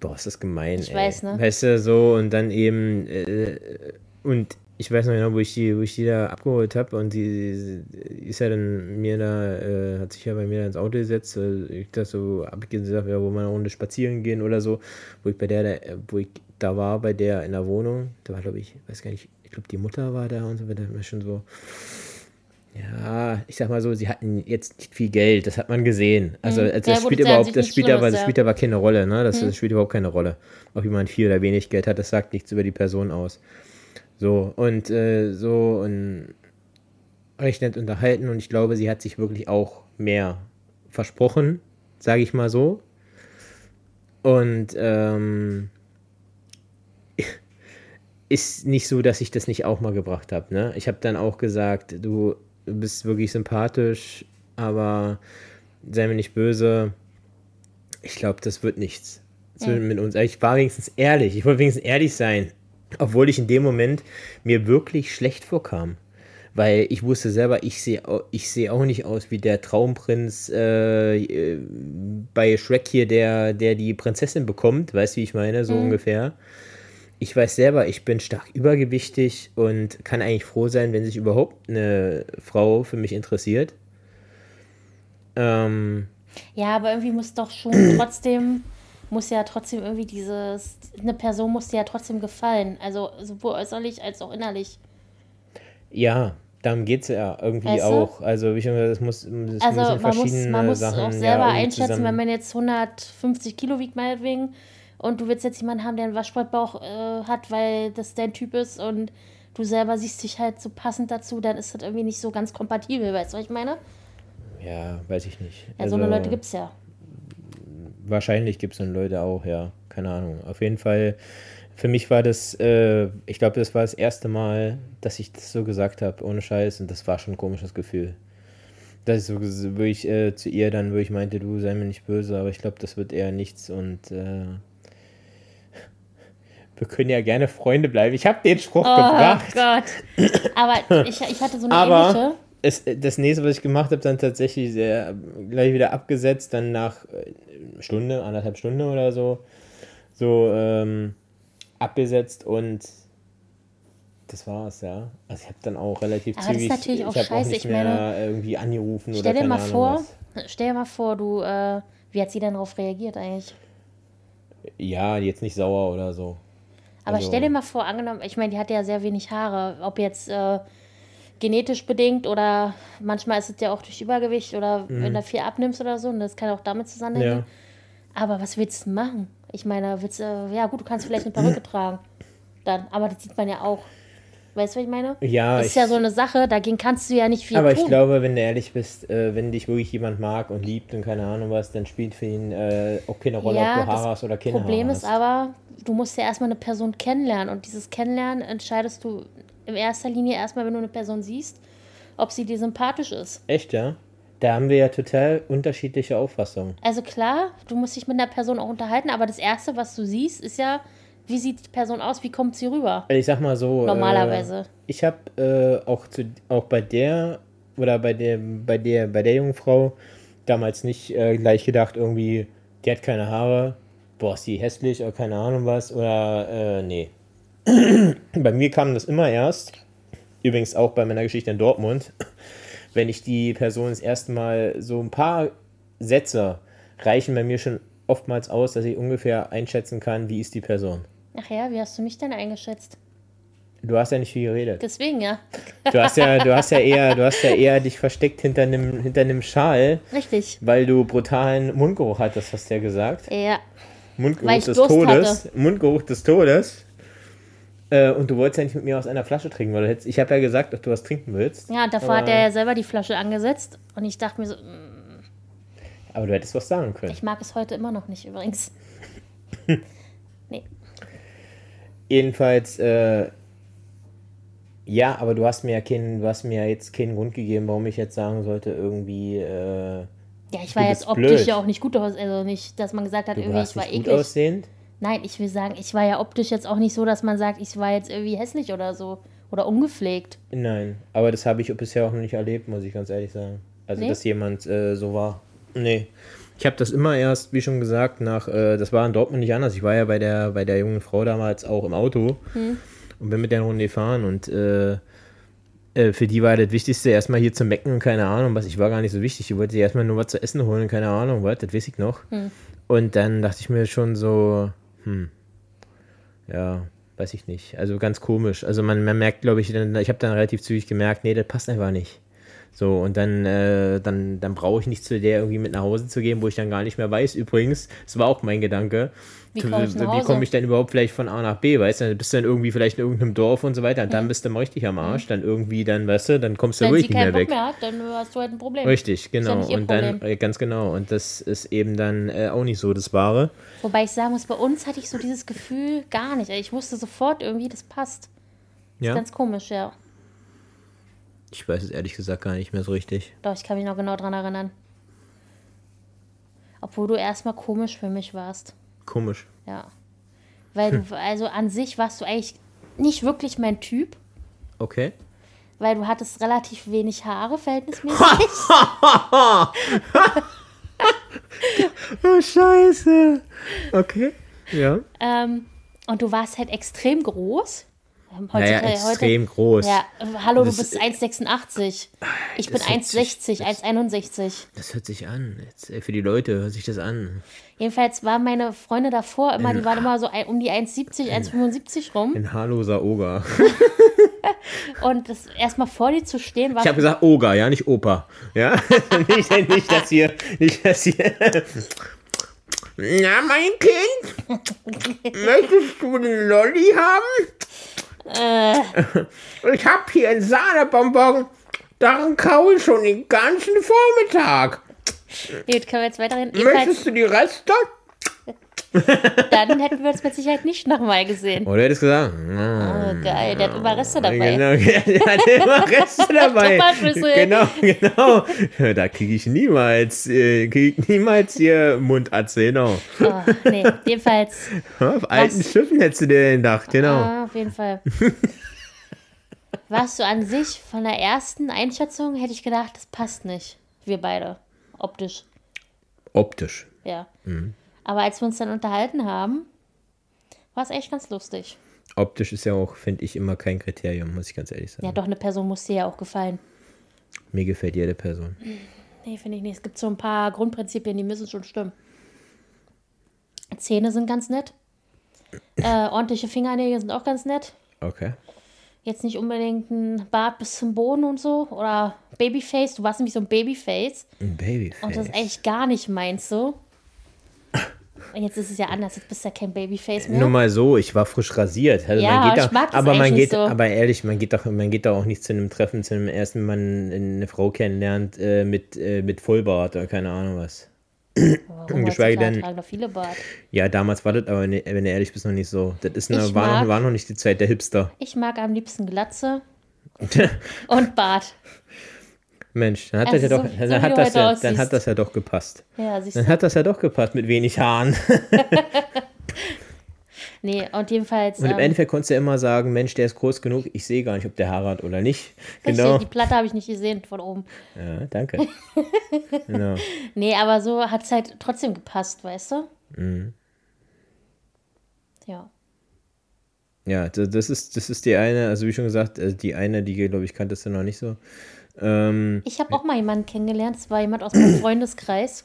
boah, ist das gemein, Ich ey. weiß, ne? Weißt du, so und dann eben, äh, und ich weiß noch genau, wo ich die, wo ich die da abgeholt habe und die, die ist ja dann mir da, äh, hat sich ja bei mir da ins Auto gesetzt, äh, ich das so abgesagt, ja, wo wir eine Runde spazieren gehen oder so, wo ich bei der, da, wo ich da war, bei der in der Wohnung, da war glaube ich, weiß gar nicht, ich glaube die Mutter war da und so, da war schon so, ja, ich sag mal so, sie hatten jetzt nicht viel Geld, das hat man gesehen. Also, Mhm. also Ja, das spielt überhaupt, das spielt aber, das spielt aber keine Rolle, ne? Das, das spielt überhaupt keine Rolle. Ob jemand viel oder wenig Geld hat, das sagt nichts über die Person aus. So, und äh, so und recht nett unterhalten und ich glaube, sie hat sich wirklich auch mehr versprochen, sage ich mal so. Und ähm, ist nicht so, dass ich das nicht auch mal gebracht habe. Ne? Ich habe dann auch gesagt, du, du bist wirklich sympathisch, aber sei mir nicht böse. Ich glaube, das wird nichts Ja. mit uns. Ich war wenigstens ehrlich. Ich wollte wenigstens ehrlich sein. Obwohl ich in dem Moment mir wirklich schlecht vorkam. Weil ich wusste selber, ich sehe ich seh auch nicht aus wie der Traumprinz äh, äh, bei Shrek hier, der, der die Prinzessin bekommt. Weißt du, wie ich meine? So ungefähr. Ich weiß selber, ich bin stark übergewichtig und kann eigentlich froh sein, wenn sich überhaupt eine Frau für mich interessiert. Ähm, Ja, aber irgendwie muss doch schon trotzdem, muss ja trotzdem irgendwie dieses, eine Person muss dir ja trotzdem gefallen. Also sowohl äußerlich als auch innerlich. ja, darum geht es ja irgendwie Weißt du? auch. Also, wie schon gesagt, es muss, es müssen Also man muss, verschiedene man muss Sachen auch ja, selber irgendwie einschätzen, wenn man jetzt 150 Kilo wiegt meinetwegen und du willst jetzt jemanden haben, der einen Waschbrettbauch äh, hat, weil das dein Typ ist und du selber siehst dich halt so passend dazu, dann ist das irgendwie nicht so ganz kompatibel, weißt du, was ich meine? Ja, weiß ich nicht. Ja, so eine Leute gibt es ja. Wahrscheinlich gibt es dann Leute auch, ja. Keine Ahnung. Auf jeden Fall, für mich war das, äh, ich glaube, das war das erste Mal, dass ich das so gesagt habe, ohne Scheiß. Und das war schon ein komisches Gefühl. Dass ich so ges- wirklich äh, zu ihr dann wirklich meinte, du sei mir nicht böse, aber ich glaube, das wird eher nichts und äh, wir können ja gerne Freunde bleiben. Ich habe den Spruch Oh gebracht. Gott. Aber ich, ich hatte so eine Aber ähnliche. es, das nächste, was ich gemacht habe, dann tatsächlich sehr, gleich wieder abgesetzt, dann nach äh, Stunde, anderthalb Stunde oder so, so ähm, abgesetzt und das war's, ja. Also ich habe dann auch relativ Aber das ist zügig, natürlich auch ich habe auch scheiße, nicht ich mehr meine, irgendwie angerufen oder Stell dir keine mal Ahnung vor, was. stell dir mal vor, du, äh, wie hat sie denn darauf reagiert eigentlich? Ja, jetzt nicht sauer oder so. Aber Also- stell dir mal vor, angenommen, ich meine, die hat ja sehr wenig Haare, ob jetzt äh, genetisch bedingt oder manchmal ist es ja auch durch Übergewicht oder wenn du viel abnimmst oder so, und das kann auch damit zusammenhängen. Mhm. Ja. Aber was willst du machen? Ich meine, willst du, ja gut, du kannst vielleicht eine Perücke tragen, dann, aber das sieht man ja auch. Weißt du, was ich meine? Ja, das ist ja so eine Sache, dagegen kannst du ja nicht viel Aber tun. ich glaube, wenn du ehrlich bist, äh, wenn dich wirklich jemand mag und liebt und keine Ahnung was, dann spielt für ihn äh, auch keine Rolle, ob du Haare hast oder keine Problem Haare ist hast. aber, du musst ja erstmal eine Person kennenlernen und dieses Kennenlernen entscheidest du in erster Linie erstmal, wenn du eine Person siehst, ob sie dir sympathisch ist. Echt, ja? Da haben wir ja total unterschiedliche Auffassungen. Also klar, du musst dich mit einer Person auch unterhalten, aber das Erste, was du siehst, ist ja, wie sieht die Person aus, wie kommt sie rüber? Also ich sag mal so. Normalerweise. Äh, ich habe äh, auch, zu, auch bei der oder bei der, bei der, bei der jungen Frau damals nicht äh, gleich gedacht, irgendwie, die hat keine Haare, boah, ist die hässlich oder keine Ahnung was, oder äh, nee. bei mir kam das immer erst, übrigens auch bei meiner Geschichte in Dortmund, wenn ich die Person das erste Mal so ein paar Sätze reichen bei mir schon oftmals aus, dass ich ungefähr einschätzen kann, wie ist die Person. Ach ja, wie hast du mich denn eingeschätzt? Du hast ja nicht viel geredet. Deswegen ja. Du hast ja, du hast ja eher, du hast ja eher dich versteckt hinter einem, hinter einem Schal, Richtig. weil du brutalen Mundgeruch hattest, hast du ja gesagt. Ja. Mundgeruch des Durst Todes. Mundgeruch des Todes. Äh, und du wolltest ja nicht mit mir aus einer Flasche trinken, weil du hättest, ich habe ja gesagt, ob du was trinken willst. Ja, davor hat er ja selber die Flasche angesetzt und ich dachte mir so, mm, aber du hättest was sagen können. ich mag es heute immer noch nicht übrigens. nee. Jedenfalls, äh, ja, aber du hast mir ja keinen, du hast mir ja jetzt keinen Grund gegeben, warum ich jetzt sagen sollte, irgendwie, äh, Ja, ich war jetzt optisch blöd. ja auch nicht gut aus, also nicht, dass man gesagt hat, du irgendwie ich war nicht gut eklig. aussehend. Nein, ich will sagen, ich war ja optisch jetzt auch nicht so, dass man sagt, ich war jetzt irgendwie hässlich oder so oder ungepflegt. Nein, aber das habe ich bisher auch noch nicht erlebt, muss ich ganz ehrlich sagen. Also, Nee? dass jemand äh, so war. Nee. Ich habe das immer erst, wie schon gesagt, nach, äh, das war in Dortmund nicht anders. Ich war ja bei der, bei der jungen Frau damals auch im Auto und bin mit der Runde gefahren und äh, äh, für die war das Wichtigste erstmal hier zu mecken und keine Ahnung was. Ich war gar nicht so wichtig. Ich wollte erstmal nur was zu essen holen und keine Ahnung was, das weiß ich noch. Und dann dachte ich mir schon so, hm, ja, weiß ich nicht. Also ganz komisch. Also man, man merkt, glaube ich, dann, ich habe dann relativ zügig gemerkt, nee, das passt einfach nicht. So, und dann, äh, dann, dann brauche ich nicht zu der irgendwie mit nach Hause zu gehen, wo ich dann gar nicht mehr weiß. Übrigens, das war auch mein Gedanke. Wie Wie, komm ich wie komme ich denn überhaupt vielleicht von A nach B, weißt du? Dann bist du dann irgendwie vielleicht in irgendeinem Dorf und so weiter. Und dann bist du mal richtig am Arsch. Dann irgendwie, dann, weißt du, dann kommst du Wenn sie wirklich nicht keinen mehr Bock weg. mehr hat, dann hast du halt ein Problem. Richtig, ja genau. ihr und dann, äh, ganz genau. Und das ist eben dann äh, auch nicht so das Wahre. Wobei ich sagen muss, bei uns hatte ich so dieses Gefühl gar nicht. Ich wusste sofort irgendwie, das passt. Ja. Ganz komisch, ja. Ich weiß es ehrlich gesagt gar nicht mehr so richtig. Doch, ich kann mich noch genau dran erinnern. Obwohl du erstmal komisch für mich warst. Komisch. Ja. Weil du, also an sich warst du eigentlich nicht wirklich mein Typ, Okay. weil du hattest relativ wenig Haare, verhältnismäßig. Oh, scheiße. Okay. Ja. ähm, und du warst halt extrem groß. Naja, extrem groß. Ja, hallo, Das du bist ist- 1,86. Ich bin Das hört sich- 1,60, 1,61. Das hört sich an. Jetzt, äh, für die Leute hört sich das an. Jedenfalls waren meine Freunde davor immer, die waren immer so um die 1,70, 1,75 rum. Ein haarloser Oger. Und das erstmal vor dir zu stehen, war Ich habe gesagt Oger, ja, nicht Opa. Ja? nicht, nicht, dass hier. Nicht, dass hier. Na, mein Kind? Möchtest du einen Lolli haben? Ich hab hier einen Sahnebonbon. Daran kaue ich schon den ganzen Vormittag. Gut, können wir jetzt weiterhin. Möchtest du die Reste? Dann hätten wir uns mit Sicherheit nicht nochmal gesehen. Oder hättest du gesagt, Oh, geil, der hat immer Reste dabei. Genau, der hat immer Reste dabei. Genau, genau. Da kriege ich niemals, äh, krieg ich niemals hier Mundatze, genau. Oh, nee, jedenfalls. Auf alten Was? Schiffen hättest du dir gedacht, genau. Ah, auf jeden Fall. Warst du an sich von der ersten Einschätzung, hätte ich gedacht, das passt nicht. Wir beide. Optisch. Optisch. Ja. Mhm. Aber als wir uns dann unterhalten haben, war es echt ganz lustig. Optisch ist ja auch, finde ich, immer kein Kriterium, muss ich ganz ehrlich sagen. Ja, doch, eine Person muss dir ja auch gefallen. Mir gefällt jede Person. Nee, finde ich nicht. Es gibt so ein paar Grundprinzipien, die müssen schon stimmen. Zähne sind ganz nett. Äh, ordentliche Fingernägel sind auch ganz nett. Okay. Jetzt nicht unbedingt ein Bart bis zum Boden und so. Oder Babyface. Du warst nämlich so ein Babyface. Ein Babyface. Und das ist eigentlich gar nicht meins so. Und jetzt ist es ja anders. Jetzt bist du ja kein Babyface mehr. Nur mal so, ich war frisch rasiert. Also Ja, man geht ich mag aber man geht, so. aber ehrlich, man geht doch, man geht doch auch nicht zu einem Treffen, zu einem ersten, wenn man eine Frau kennenlernt äh, mit, äh, mit Vollbart oder keine Ahnung was. Warum geschweige denn-. Ja, damals war das aber, ne, wenn du ehrlich bist, noch nicht so. Das ist eine, war, mag- noch, war noch nicht die Zeit der Hipster. Ich mag am liebsten Glatze und Bart. Mensch, dann hat Also das ja so- doch, dann, hat das ja, dann hat das ja doch gepasst. Ja, Dann hat das ja doch gepasst mit wenig Haaren. Nee, und jedenfalls. Und im ähm, Endeffekt konntest du ja immer sagen, Mensch, der ist groß genug, ich sehe gar nicht, ob der Haare hat oder nicht. richtig, Genau. Die Platte habe ich nicht gesehen von oben. Ja, danke. genau. Nee, aber so hat es halt trotzdem gepasst, weißt du? Mhm. Ja. Ja, das ist, das ist die eine, also wie schon gesagt, äh, die eine, die, glaube ich, kanntest du noch nicht so. Ähm, Ich habe auch mal jemanden kennengelernt, das war jemand aus meinem Freundeskreis.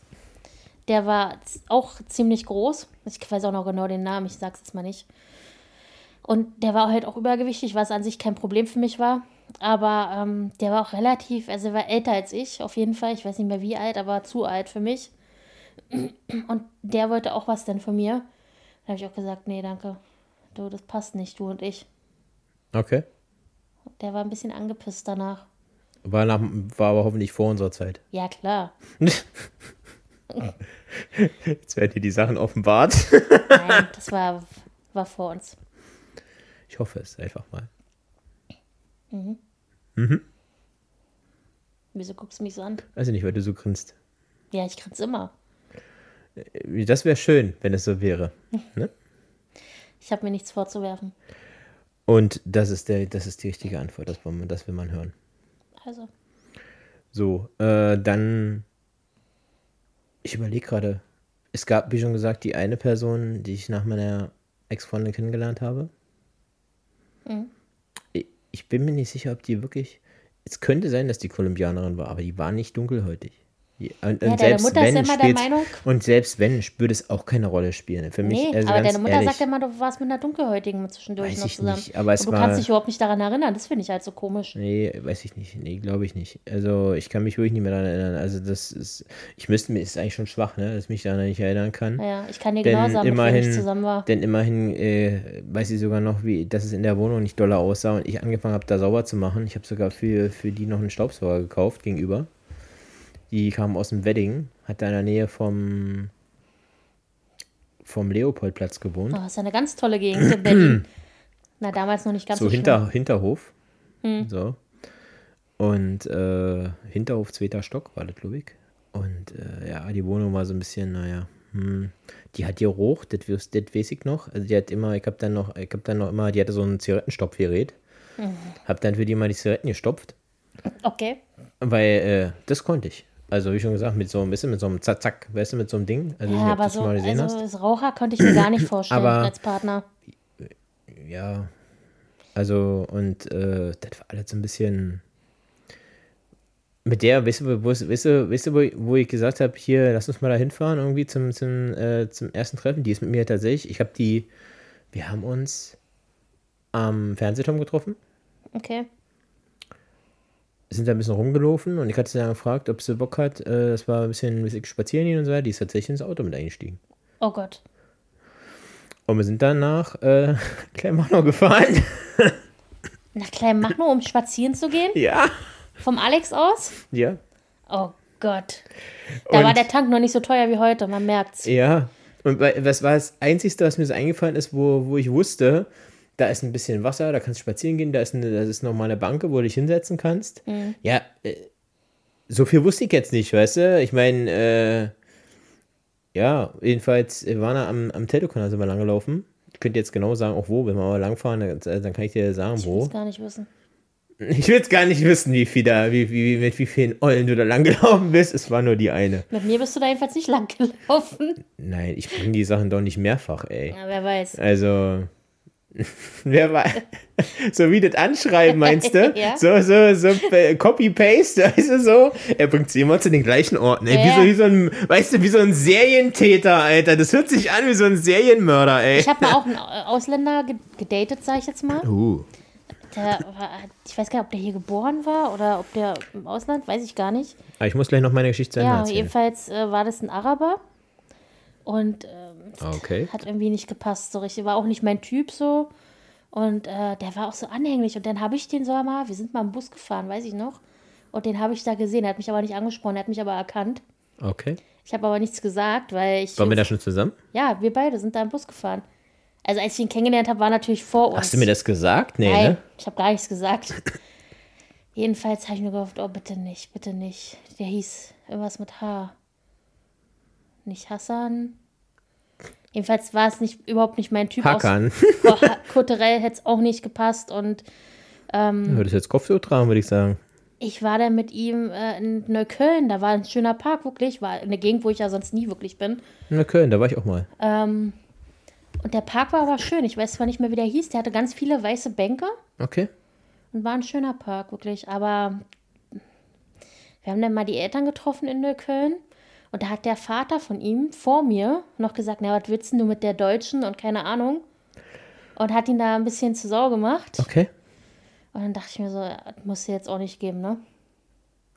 Der war auch ziemlich groß. Ich weiß auch noch genau den Namen, ich sag's jetzt mal nicht. Und der war halt auch übergewichtig, was an sich kein Problem für mich war. Aber ähm, der war auch relativ, also er war älter als ich, auf jeden Fall. Ich weiß nicht mehr wie alt, aber zu alt für mich. Und der wollte auch was denn von mir. Da habe ich auch gesagt, nee, danke. Du, das passt nicht, du und ich. okay. Der war ein bisschen angepisst danach. War, nach, war aber hoffentlich vor unserer Zeit. Ja, klar. Jetzt werden hier die Sachen offenbart. Nein, das war, war vor uns. Ich hoffe es einfach mal. Wieso guckst du mich so an? Weiß ich nicht, weil du so grinst. Ja, ich grinse immer. Äh, Das wäre schön, wenn es so wäre. Ne? Ich habe mir nichts vorzuwerfen. Und das ist, der, das ist die richtige Antwort, das, wollen wir- das will man hören. Also, So, äh, dann. Ich überlege gerade. Es gab, wie schon gesagt, die eine Person, die ich nach meiner Ex-Freundin kennengelernt habe. Ich, ich bin mir nicht sicher, ob die wirklich. Es könnte sein, dass die Kolumbianerin war, aber die war nicht dunkelhäutig. Und, Ja, und deine Mutter ist ja immer der Meinung- Und selbst wenn, würde es auch keine Rolle spielen. Für mich, nee, also aber deine Mutter ehrlich, sagt immer, du warst mit einer Dunkelhäutigen zwischendurch Weiß noch ich zusammen. nicht, aber es Und du war- kannst dich überhaupt nicht daran erinnern. Das finde ich halt so komisch. Nee, weiß ich nicht. Nee, glaube ich nicht. Also ich kann mich wirklich nicht mehr daran erinnern. Also das ist, ich müsste mir, ist eigentlich schon schwach, ne, dass ich mich daran nicht erinnern kann. Ja, ich kann dir Denn genau sagen, wem ich immerhin, zusammen war. denn immerhin äh, weiß ich sogar noch, wie, dass es in der Wohnung nicht doller aussah und ich angefangen habe, da sauber zu machen. Ich habe sogar für, für die noch einen Staubsauger gekauft gegenüber. Die kam aus dem Wedding, hat da in der Nähe vom, vom Leopoldplatz gewohnt. Oh, das ist ja eine ganz tolle Gegend in Berlin. Na, damals noch nicht ganz so, so hinter, Hinterhof. So. Und äh, Hinterhof, zweiter Stock war das, glaube ich. Und äh, ja, die Wohnung war so ein bisschen, naja, hm, die hat Geruch, das, wis- das weiß ich noch. Also die hat immer, ich habe dann noch, ich habe dann noch immer, die hatte so ein Zigarettenstopfgerät. Hab dann für die mal die Zigaretten gestopft. Okay. Weil äh, das konnte ich. Also wie schon gesagt, mit so ein bisschen mit so einem Zack, Zack, weißt du, mit so einem Ding. Also Ja, aber das so mal gesehen also hast. als Raucher konnte ich mir gar nicht vorstellen Aber- als Partner. Ja. Also, und äh, das war alles so ein bisschen. Mit der, weißt du, wo, weißt du, weißt du wo ich gesagt habe, hier, lass uns mal da hinfahren, irgendwie zum, zum, äh, zum ersten Treffen. Die ist mit mir tatsächlich. Ich habe die, wir haben uns am Fernsehturm getroffen, Okay. Sind da ein bisschen rumgelaufen und ich hatte sie dann gefragt, ob sie Bock hat. Äh, das war ein bisschen, ein bisschen spazieren gehen und so weiter. Die ist tatsächlich ins Auto mit eingestiegen. Oh Gott. Und wir sind dann nach äh, Kleinmachnow gefahren. Nach Kleinmachnow, um spazieren zu gehen? ja. Vom Alex aus? Ja. Oh Gott. Da Und- war der Tank noch nicht so teuer wie heute, man merkt's. Ja, und was war das Einzige, was mir so eingefallen ist, wo, wo ich wusste, da ist ein bisschen Wasser, da kannst du spazieren gehen, da ist, eine, das ist nochmal eine Banke, wo du dich hinsetzen kannst. Ja, äh, so viel wusste ich jetzt nicht, weißt du? Ich meine, äh, ja, jedenfalls wir waren da am, am Telekanal sind wir langgelaufen. Ich könnte jetzt genau sagen, auch wo, wenn wir mal langfahren, dann, dann kann ich dir sagen, Ich will wo. es gar nicht wissen. Ich will es gar nicht wissen, wie viel da, wie, wie, mit wie vielen Eulen du da langgelaufen bist. Es war nur die eine. Mit mir bist du da jedenfalls nicht lang gelaufen. Nein, ich bringe die Sachen doch nicht mehrfach, ey. Ja, wer weiß. Also, wer weiß. So wie das Anschreiben, meinst du? Ja. So, so, so äh, Copy-Paste, weißt du so? Er bringt sie immer zu den gleichen Orten. Ey, wie, Ja. so, wie so ein, weißt du, wie so ein Serientäter, Alter. Das hört sich an wie so ein Serienmörder, ey. Ich habe mal auch einen Au- Ausländer ge- gedatet, sag ich jetzt mal. Uh, Der war, ich weiß gar nicht, ob der hier geboren war oder ob der im Ausland, weiß ich gar nicht. aber ich muss gleich noch meine Geschichte zu Ende Ja, erzählen. jedenfalls äh, war das ein Araber. Und ähm, Okay. hat irgendwie nicht gepasst so richtig. War auch nicht mein Typ so. Und äh, der war auch so anhänglich. Und dann habe ich den so mal, wir sind mal im Bus gefahren, weiß ich noch. Und den habe ich da gesehen. Er hat mich aber nicht angesprochen, er hat mich aber erkannt. Okay. Ich habe aber nichts gesagt, weil ich. Waren wir da schon zusammen? Ja, wir beide sind da im Bus gefahren. Also als ich ihn kennengelernt habe, war natürlich vor uns. Hast du mir das gesagt? Nee, Nein, ne? ich habe gar nichts gesagt. Jedenfalls habe ich nur gehofft, oh bitte nicht, bitte nicht. Der hieß irgendwas mit H. Nicht Hassan. Jedenfalls war es nicht, überhaupt nicht mein Typ. Hakan. Auch, oh, kulturell hätte es auch nicht gepasst. Und Würdest du jetzt Kopftuch tragen, würde ich sagen. ich war dann mit ihm äh, in Neukölln. Da war ein schöner Park, wirklich. War eine Gegend, wo ich ja sonst nie wirklich bin. In Köln, da war ich auch mal. Ähm, und der Park war aber schön. Ich weiß zwar nicht mehr, wie der hieß. Der hatte ganz viele weiße Bänke. Okay. Und war ein schöner Park, wirklich. Aber wir haben dann mal die Eltern getroffen in Neukölln. Und da hat der Vater von ihm vor mir noch gesagt, na, was willst du mit der Deutschen und keine Ahnung. Und hat ihn da ein bisschen zu Sau gemacht. Okay. Und dann dachte ich mir so, das muss du jetzt auch nicht geben, ne?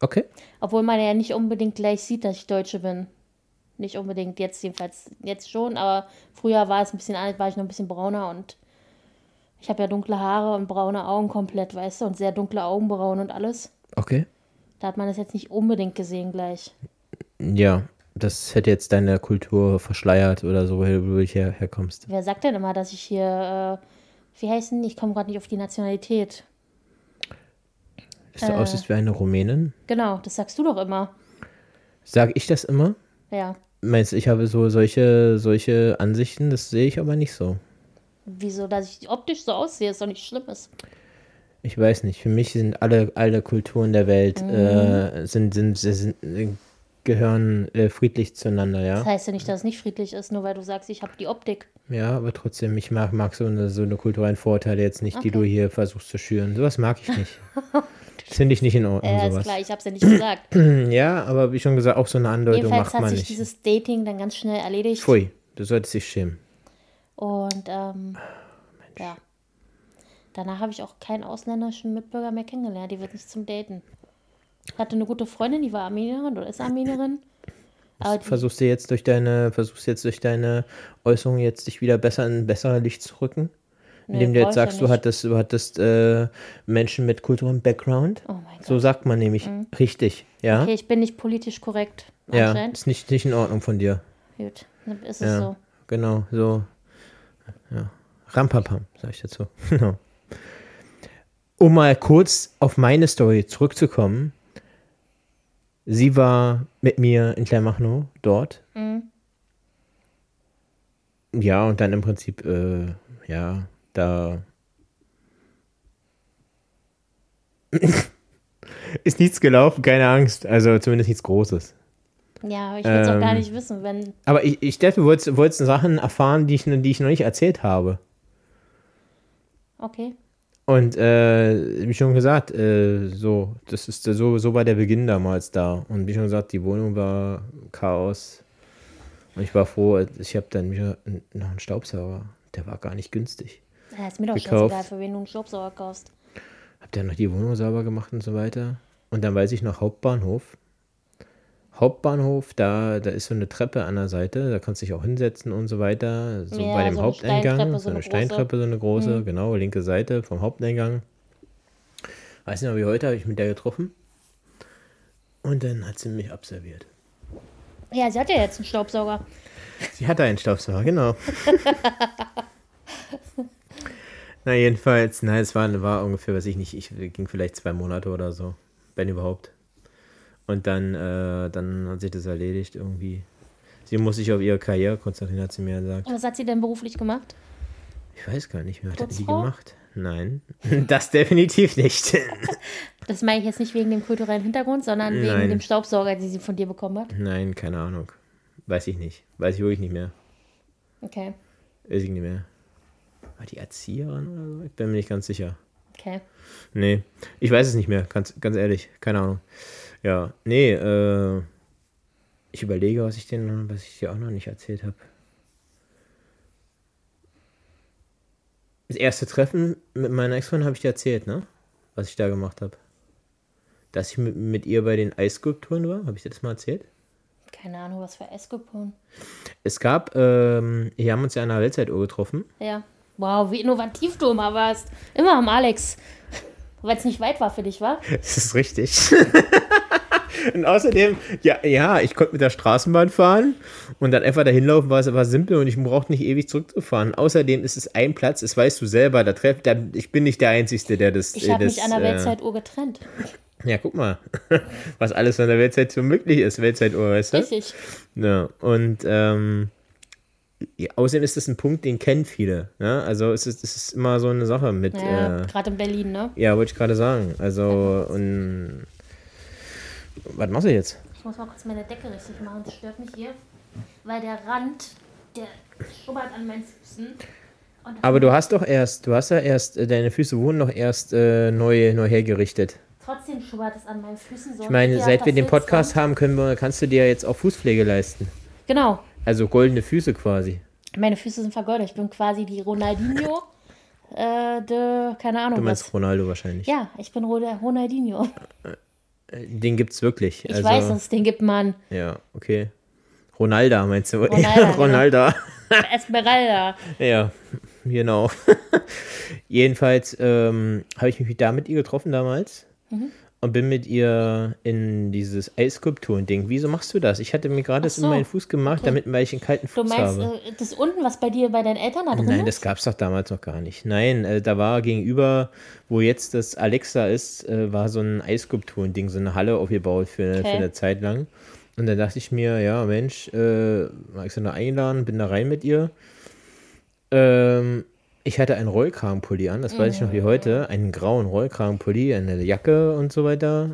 Okay. Obwohl man ja nicht unbedingt gleich sieht, dass ich Deutsche bin. Nicht unbedingt jetzt jedenfalls, jetzt schon, aber früher war es ein bisschen anders, war ich noch ein bisschen brauner und ich habe ja dunkle Haare und braune Augen komplett, weißt du, und sehr dunkle Augenbrauen und alles. Okay. Da hat man das jetzt nicht unbedingt gesehen gleich. Ja, das hätte jetzt deine Kultur verschleiert oder so, wo du her, herkommst. Wer sagt denn immer, dass ich hier, äh, wie heißt denn, ich komme gerade nicht auf die Nationalität. Dass du aussiehst wie eine Rumänin? Genau, das sagst du doch immer. Sag ich das immer? Ja. Meinst du, ich habe so solche, solche Ansichten? Das sehe ich aber nicht so. Wieso, dass ich optisch so aussehe, ist doch nichts Schlimmes. Ich weiß nicht. Für mich sind alle, alle Kulturen der Welt Mhm. äh, sind, sind, sind, äh, gehören äh, friedlich zueinander, ja. Das heißt ja nicht, dass es nicht friedlich ist, nur weil du sagst, ich habe die Optik. Ja, aber trotzdem, ich mag, mag so eine, so eine kulturellen Vorteile jetzt nicht, die Okay. du hier versuchst zu schüren. Sowas mag ich nicht. Das finde ich nicht in Ordnung, Ja, ist sowas. klar, ich habe es ja nicht gesagt. Ja, aber wie schon gesagt, auch so eine Andeutung Jedenfalls macht hat man sich nicht. dieses Dating dann ganz schnell erledigt. Pfui, du solltest dich schämen. Und ähm, ja. Danach habe ich auch keinen ausländischen Mitbürger mehr kennengelernt. Die wird nicht zum Daten. Hatte eine gute Freundin, die war Armenierin oder ist Armenierin. Aber Versuchst du jetzt durch deine, versuchst jetzt durch deine Äußerung jetzt dich wieder besser in ein besseres Licht zu rücken? Nee, Indem du jetzt ich ja sagst, du hattest, du hattest äh, Menschen mit kulturellem Background. Oh mein Gott. So sagt man nämlich richtig, ja? Okay, ich bin nicht politisch korrekt. ja, ist nicht, nicht in Ordnung von dir. Gut, ist es Ja, so. genau, so. Ja. Rampapam, sag ich dazu. Genau. um mal kurz auf meine Story zurückzukommen. Sie war mit mir in Kleinmachnow dort. Mhm. Ja, und dann im Prinzip, äh, ja, da ist nichts gelaufen, keine Angst. Also zumindest nichts Großes. Ja, ich will es auch gar Ähm, nicht wissen, wenn. Aber ich, ich du wolltest, wolltest Sachen erfahren, die ich, die ich noch nicht erzählt habe. Okay. Und äh, wie schon gesagt, äh, so, das ist so, so war der Beginn damals da. Und wie schon gesagt, die Wohnung war Chaos. Und ich war froh, ich habe dann noch einen Staubsauger. Der war gar nicht günstig. Ja, ist mir doch Gekauft. scheißegal, für wen du einen Staubsauger kaufst. Hab dann noch die Wohnung sauber gemacht und so weiter. Und dann weiß ich noch Hauptbahnhof. Hauptbahnhof, da, da ist so eine Treppe an der Seite, da kannst du dich auch hinsetzen und so weiter. So Ja, bei dem so Haupteingang, so eine Steintreppe, so eine große, Mhm. genau, linke Seite vom Haupteingang. Weiß nicht wie heute habe ich mit der getroffen. Und dann hat sie mich abserviert. Ja, sie hat ja jetzt einen Staubsauger. Sie hatte einen Staubsauger, genau. na, jedenfalls, nein, es war, war ungefähr, weiß ich nicht, ich ging vielleicht zwei Monate oder so, wenn überhaupt. Und dann, äh, dann hat sich das erledigt irgendwie. Sie muss sich auf ihre Karriere konzentrieren, hat sie mir gesagt. Was hat sie denn beruflich gemacht? Ich weiß gar nicht mehr, was hat die Putzfrau? gemacht? Nein, das definitiv nicht. Das meine ich jetzt nicht wegen dem kulturellen Hintergrund, sondern wegen Nein. dem Staubsauger, den sie von dir bekommen hat. Nein, keine Ahnung. Weiß ich nicht. Weiß ich wirklich nicht mehr. Okay, Weiß ich nicht mehr. War die Erzieherin oder so? Ich bin mir nicht ganz sicher. okay. Nee, ich weiß es nicht mehr, ganz, ganz ehrlich, keine Ahnung. Ja, nee, äh, ich überlege, was ich denn, was ich dir auch noch nicht erzählt habe. Das erste Treffen mit meiner Ex-Freundin habe ich dir erzählt, ne? Was ich da gemacht habe. Dass ich mit, mit ihr bei den Eisskulpturen war, habe ich dir das mal erzählt? Keine Ahnung, was für Esskupon. Es gab, ähm, wir haben uns ja an der Weltzeituhr getroffen. Ja. Wow, wie innovativ du immer warst. Immer am Alex. Weil es nicht weit war für dich, war? Das ist richtig. und außerdem, ja, ja, ich konnte mit der Straßenbahn fahren und dann einfach dahin laufen, war es war simpel und ich brauchte nicht ewig zurückzufahren. Außerdem ist es ein Platz, das weißt du selber, da treff, da, ich bin nicht der Einzige, der das. Ich habe mich an der äh, Weltzeituhr getrennt. Ja, guck mal, was alles an der Weltzeit so möglich ist, Weltzeituhr, weißt du? Richtig. Ja, und ähm, außerdem ist das ein Punkt, den kennen viele. Ne? Also es ist, es ist immer so eine Sache mit. Ja, äh, gerade in Berlin, ne? ja, wollte ich gerade sagen. Also, und. Was machst du jetzt? Ich muss mal kurz meine Decke richtig machen. Das stört mich hier. Weil der Rand, der schubbert an meinen Füßen. Aber du hast doch erst, du hast ja erst, äh, deine Füße wurden doch erst äh, neu, neu hergerichtet. trotzdem schubbert es an meinen Füßen so. Ich meine, seit wir den Podcast haben, können wir, kannst du dir jetzt auch Fußpflege leisten. Genau. Also goldene Füße quasi. Meine Füße sind vergoldet. Ich bin quasi die Ronaldinho. äh, de, keine Ahnung. Du meinst was. Ronaldo wahrscheinlich. Ja, ich bin Ro- Ronaldinho. Den gibt's wirklich. Ich also, weiß, es den gibt, Mann. Ja, okay. Ronalda meinst du? Ronalda, ja, genau. Ronalda. Esmeralda. Ja, genau. Jedenfalls ähm, habe ich mich da mit ihr getroffen damals Mhm. Und bin mit ihr in dieses Eisskulpturen-Ding. Wieso machst du das? Ich hatte mir gerade das so, in meinen Fuß gemacht, okay. damit weil ich einen kalten Du Fuß meinst, habe. äh, das unten, was bei dir, bei deinen Eltern da drin Nein, ist? das gab es doch damals noch gar nicht. Nein, äh, da war gegenüber, wo jetzt das Alexa ist, äh, war so ein Eisskulpturen-Ding, so eine Halle aufgebaut für, Okay. für eine Zeit lang. Und dann dachte ich mir, ja, Mensch, äh, mag ich sie noch eingeladen, bin da rein mit ihr. Ähm, ich hatte einen Rollkragenpulli an, das weiß ich noch wie heute, einen grauen Rollkragenpulli, eine Jacke und so weiter.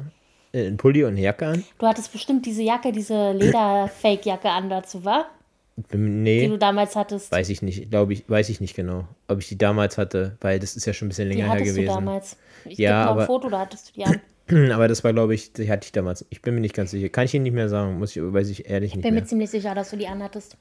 Äh, Ein Pulli und eine Jacke an. Du hattest bestimmt diese Jacke, diese Leder-Fake-Jacke an dazu, war? Bin- Die Nee, du damals hattest. weiß ich nicht, glaube ich, weiß ich nicht genau, ob ich die damals hatte, weil das ist ja schon ein bisschen Die länger her hattest du gewesen. damals. Ich Ja, noch aber- ein Foto, da hattest du die an. Aber das war, glaube ich, die hatte ich damals. Ich bin mir nicht ganz sicher. Kann ich Ihnen nicht mehr sagen. Muss ich, weiß ich ehrlich nicht Bin mir mehr. ziemlich sicher, dass du die anhattest.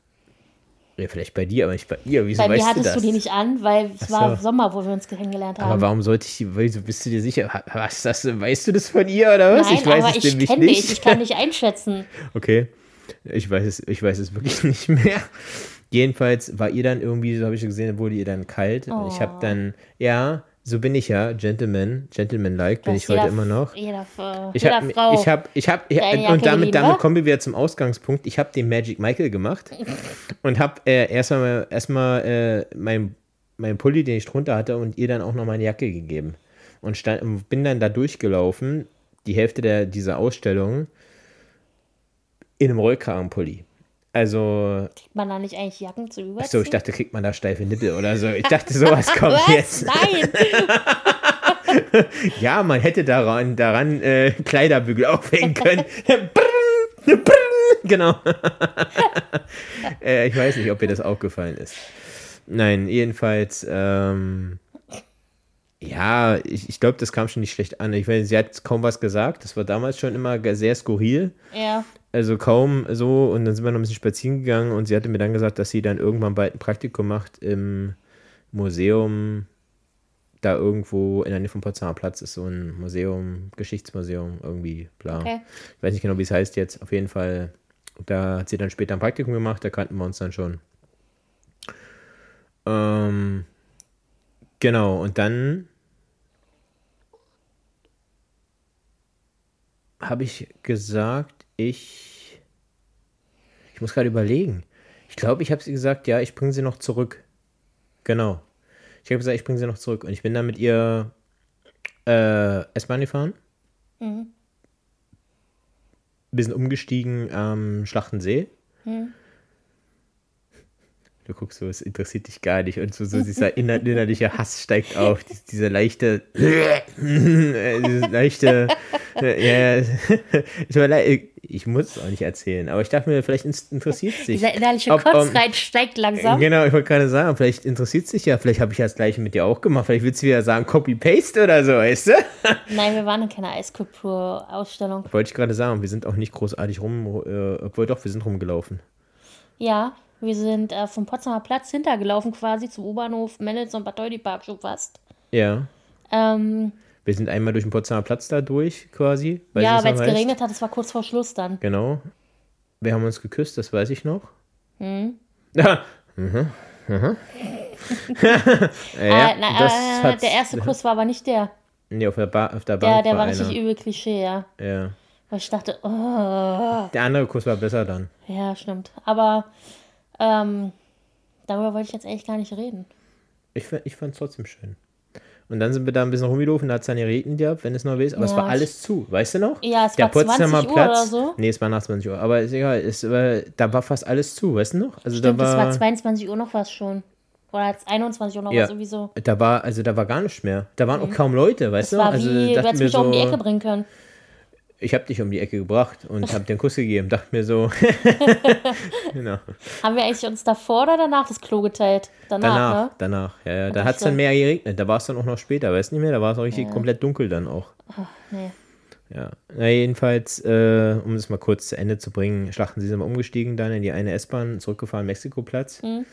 Ja, vielleicht bei dir, aber nicht bei ihr. Wieso Bei mir weißt du hattest das? du die nicht an, weil es Ach war so. Sommer, wo wir uns kennengelernt haben. aber warum sollte ich die, wieso bist du dir sicher? Was, das, weißt du das von ihr oder was? Nein, ich weiß aber es ich nämlich kenne nicht. dich, ich kann dich einschätzen. okay. Ich weiß es, ich weiß es wirklich nicht mehr. Jedenfalls war ihr dann irgendwie, so habe ich gesehen, wurde ihr dann kalt. Und ich habe Oh. dann, ja, so bin ich ja, Gentleman, Gentleman-like bin ich heute jeder- immer noch. Jeder, äh, Ich habe, Frau. ich habe, ich habe, Jacke und damit, damit wa? kommen wir wieder zum Ausgangspunkt. Ich habe den Magic Michael gemacht und habe äh, erstmal, erstmal äh, mein, mein Pulli, den ich drunter hatte, und ihr dann auch noch meine Jacke gegeben. und stand, bin dann da durchgelaufen, die Hälfte der, dieser Ausstellung, in einem Rollkragenpulli. Also, Kriegt man da nicht eigentlich Jacken zu überziehen? so, ich dachte, kriegt man da steife Nippel oder so. Ich dachte, sowas kommt jetzt. Nein! Ja, man hätte daran, daran äh, Kleiderbügel aufhängen können. genau. äh, ich weiß nicht, ob ihr das aufgefallen ist. Nein, jedenfalls, ähm, ja, ich, ich glaube, das kam schon nicht schlecht an. Ich weiß, sie hat kaum was gesagt. Das war damals schon immer sehr skurril. ja. Also kaum so. Und dann sind wir noch ein bisschen spazieren gegangen und sie hatte mir dann gesagt, dass sie dann irgendwann bald ein Praktikum macht im Museum. Da irgendwo in der Nähe vom Potsdamer Platz ist so ein Museum, Geschichtsmuseum, irgendwie, bla. Okay. Ich weiß nicht genau, wie es heißt jetzt. Auf jeden Fall, da hat sie dann später ein Praktikum gemacht, da kannten wir uns dann schon. Ähm, genau, und dann habe ich gesagt, ich. Ich muss gerade überlegen. Ich glaube, ich habe sie gesagt, ja, ich bringe sie noch zurück. Genau. Ich habe gesagt, ich bringe sie noch zurück. Und ich bin dann mit ihr äh, S-Bahn gefahren. Mhm. Wir sind umgestiegen am Schlachtensee. Mhm. Du guckst so, es interessiert dich gar nicht. Und so, so dieser inner, innerliche Hass steigt auf. Dies, dieser leichte, äh, leichte, äh, ja, ich muss es auch nicht erzählen. Aber ich dachte mir, vielleicht interessiert es dich. Dieser innerliche Ob- Kotzreiz steigt langsam. Genau, ich wollte gerade sagen, vielleicht interessiert es dich ja. Vielleicht habe ich ja das gleiche mit dir auch gemacht. Vielleicht willst du wieder sagen, Copy-Paste oder so, weißt du? Nein, wir waren in keiner Eiskulptur-Ausstellung. Wollte ich gerade sagen, wir sind auch nicht großartig rum, äh, obwohl doch, wir sind rumgelaufen. Ja, wir sind äh, vom Potsdamer Platz hintergelaufen quasi zum U-Bahnhof Mendelssohn Bad Park schon fast. Ja. Ähm, Wir sind einmal durch den Potsdamer Platz da durch, quasi. weil ja, weil es geregnet hat, es war kurz vor Schluss dann. Genau. Wir haben uns geküsst, das weiß ich noch. Hm. Ja. Mhm. Mhm. ja, na, das äh, der erste Kuss war aber nicht der. Nee, auf der, ba auf der Bank der war einer. richtig übel Klischee, ja. Ja. Weil ich dachte, oh, Der andere Kuss war besser dann. ja, stimmt. Aber ähm, darüber wollte ich jetzt eigentlich gar nicht reden. Ich, ich fand es trotzdem schön. Und dann sind wir da ein bisschen rumgelaufen, da hat es dann geregnet gehabt, wenn es noch ist, aber es Ja, war ich- alles zu, weißt du noch? Ja, es Der war 20 Potsdamer Uhr Platz. oder so. Nee, es war nach 20 Uhr, aber ist egal, es war, da war fast alles zu, weißt du noch? Also Stimmt, da es war, war 22 Uhr noch was schon. Oder jetzt 21 Uhr noch Ja. was sowieso. da war, also da war gar nichts mehr. Da waren auch kaum Leute, weißt Es du? war also wie, du hättest mich auch um die so- Ecke bringen können. Ich habe dich um die Ecke gebracht und habe dir einen Kuss gegeben. Dachte mir so, genau. Haben wir eigentlich uns davor oder danach das Klo geteilt? Danach, Danach, ne? danach. Ja, ja. Da hat es dann mehr geregnet. Da war es dann auch noch später, weißt du nicht mehr? Da war es auch richtig komplett dunkel dann auch. Nee. Ja. Na, jedenfalls, äh, um das mal kurz zu Ende zu bringen, Schlachten sie sind mal umgestiegen dann in die eine S-Bahn, zurückgefahren, Mexikoplatz. Mhm.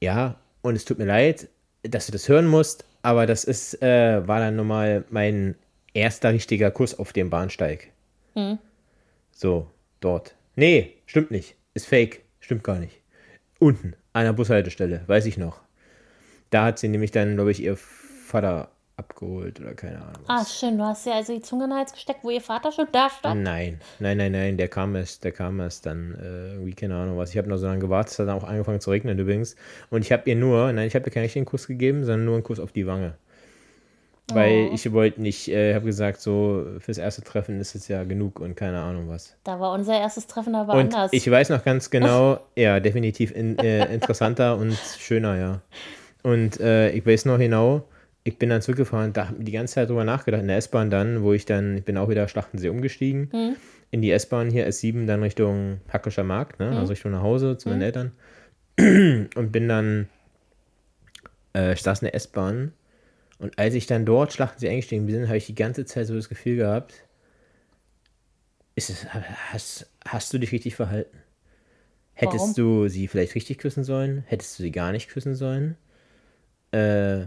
Ja, und es tut mir leid, dass du das hören musst, aber das ist, äh, war dann nochmal mein erster richtiger Kuss auf dem Bahnsteig. Mhm. So, dort. Nee, stimmt nicht. Ist fake. Stimmt gar nicht. Unten, an der Bushaltestelle, weiß ich noch. Da hat sie nämlich dann, glaube ich, ihr Vater abgeholt oder keine Ahnung. Ah, schön. Du hast ja also die Zunge in den Hals gesteckt, wo ihr Vater schon da stand. Nein, nein, nein, nein, der kam erst, der kam erst dann, äh, irgendwie, keine Ahnung was. Ich habe noch so lange gewartet, es hat dann auch angefangen zu regnen übrigens. Und ich habe ihr nur, nein, ich habe ihr keinen richtigen Kuss gegeben, sondern nur einen Kuss auf die Wange. Weil Oh. ich wollte nicht, äh, habe gesagt, so fürs erste Treffen ist es ja genug und keine Ahnung was. Da war unser erstes Treffen aber Und anders. ich weiß noch ganz genau, ja, definitiv in, äh, interessanter und schöner, ja. Und äh, ich weiß noch genau, ich bin dann zurückgefahren, da habe ich die ganze Zeit drüber nachgedacht, in der S-Bahn dann, wo ich dann, ich bin auch wieder Schlachtensee umgestiegen, in die S-Bahn hier, S7, dann Richtung Hackischer Markt, ne? also Richtung nach Hause zu meinen Eltern. Und bin dann, äh, ich saß in der S-Bahn und als ich dann dort Schlachtensee eingestiegen bin, habe ich die ganze Zeit so das Gefühl gehabt, ist es, hast, hast du dich richtig verhalten? Hättest du sie vielleicht richtig küssen sollen? Hättest du sie gar nicht küssen sollen? Äh,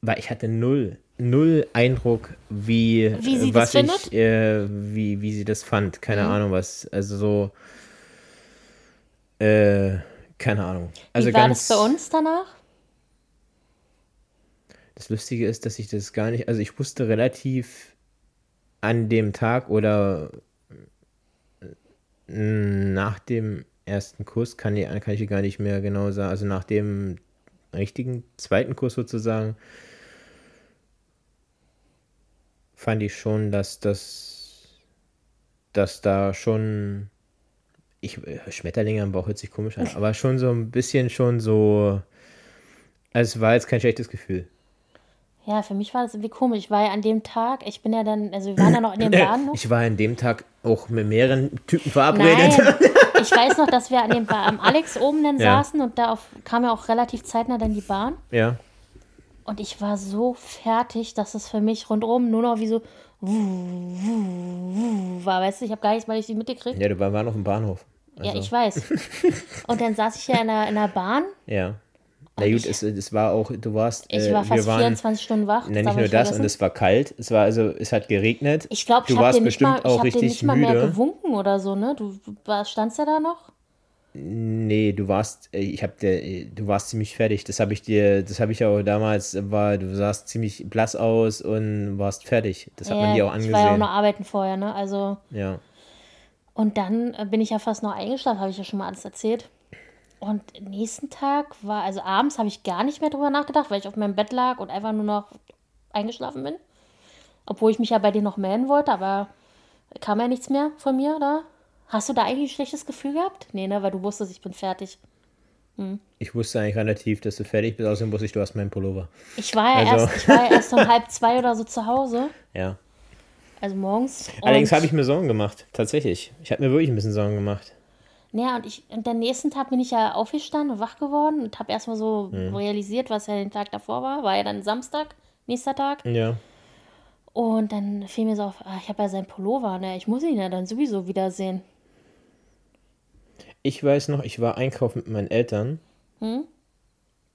weil ich hatte null, null Eindruck, wie, Wie sie das was findet? ich, äh, wie, wie sie das fand. Keine Ahnung was. Also so, äh, keine Ahnung. Also Wie war ganz, das bei uns danach? Das Lustige ist, dass ich das gar nicht, also ich wusste relativ an dem Tag oder äh, nach dem ersten Kurs, kann ich, kann ich gar nicht mehr genau sagen, also nach dem richtigen zweiten Kurs sozusagen, fand ich schon, dass das, dass da schon, ich, Schmetterlinge am Bauch hört sich komisch an, aber schon so ein bisschen schon so, also es war jetzt kein schlechtes Gefühl. Ja, für mich war das irgendwie komisch. Ich war ja an dem Tag, ich bin ja dann, also wir waren ja noch in dem Bahnhof. Ich war an dem Tag auch mit mehreren Typen verabredet. Nein, ich weiß noch, dass wir an dem ba am Alex oben dann Ja. saßen und da auf, kam ja auch relativ zeitnah dann die Bahn. Ja. Und ich war so fertig, dass es für mich rundherum nur noch wie so war. Weißt du, ich habe gar nichts mal richtig mitgekriegt. Ja, du war- waren auf dem Bahnhof. Ja, Also, ich weiß. Und dann saß ich ja in der, in der Bahn. Ja. Na gut, es, es war auch, du warst, Ich äh, war fast waren, 24 Stunden wach. Darf nicht nur das, und es war kalt. Es war also, es hat geregnet. Ich glaube, du warst mal, bestimmt ich auch richtig nicht mal mehr gewunken oder so, ne? Du, du standst ja da noch? Nee, du warst, äh, ich hab dir, äh, du warst ziemlich fertig. Das habe ich dir, das habe ich auch damals, war, du sahst ziemlich blass aus und warst fertig. Das hat man dir auch ich war ja auch angesehen. noch arbeiten vorher, ne? Also, Ja. und dann äh, bin ich ja fast noch eingeschlafen, habe ich ja schon mal alles erzählt. Und nächsten Tag war, also abends habe ich gar nicht mehr drüber nachgedacht, weil ich auf meinem Bett lag und einfach nur noch eingeschlafen bin. Obwohl ich mich ja bei dir noch melden wollte, aber kam ja nichts mehr von mir da. Hast du da eigentlich ein schlechtes Gefühl gehabt? Nee, ne, weil du wusstest, ich bin fertig. Ich wusste eigentlich relativ, dass du fertig bist, außerdem wusste ich, du hast meinen Pullover. Ich war ja, Also- erst, ich war ja erst um halb zwei oder so zu Hause, Ja. also morgens. Allerdings habe ich mir Sorgen gemacht, tatsächlich. Ich habe mir wirklich ein bisschen Sorgen gemacht. Ja, und ich und den nächsten Tag bin ich ja aufgestanden und wach geworden und habe erstmal so Mhm. realisiert, was ja den Tag davor war. War ja dann Samstag, nächster Tag. Ja. Und dann fiel mir so auf, ah, ich habe ja seinen Pullover, ne? Ich muss ihn ja dann sowieso wiedersehen. Ich weiß noch, ich war einkaufen mit meinen Eltern Hm?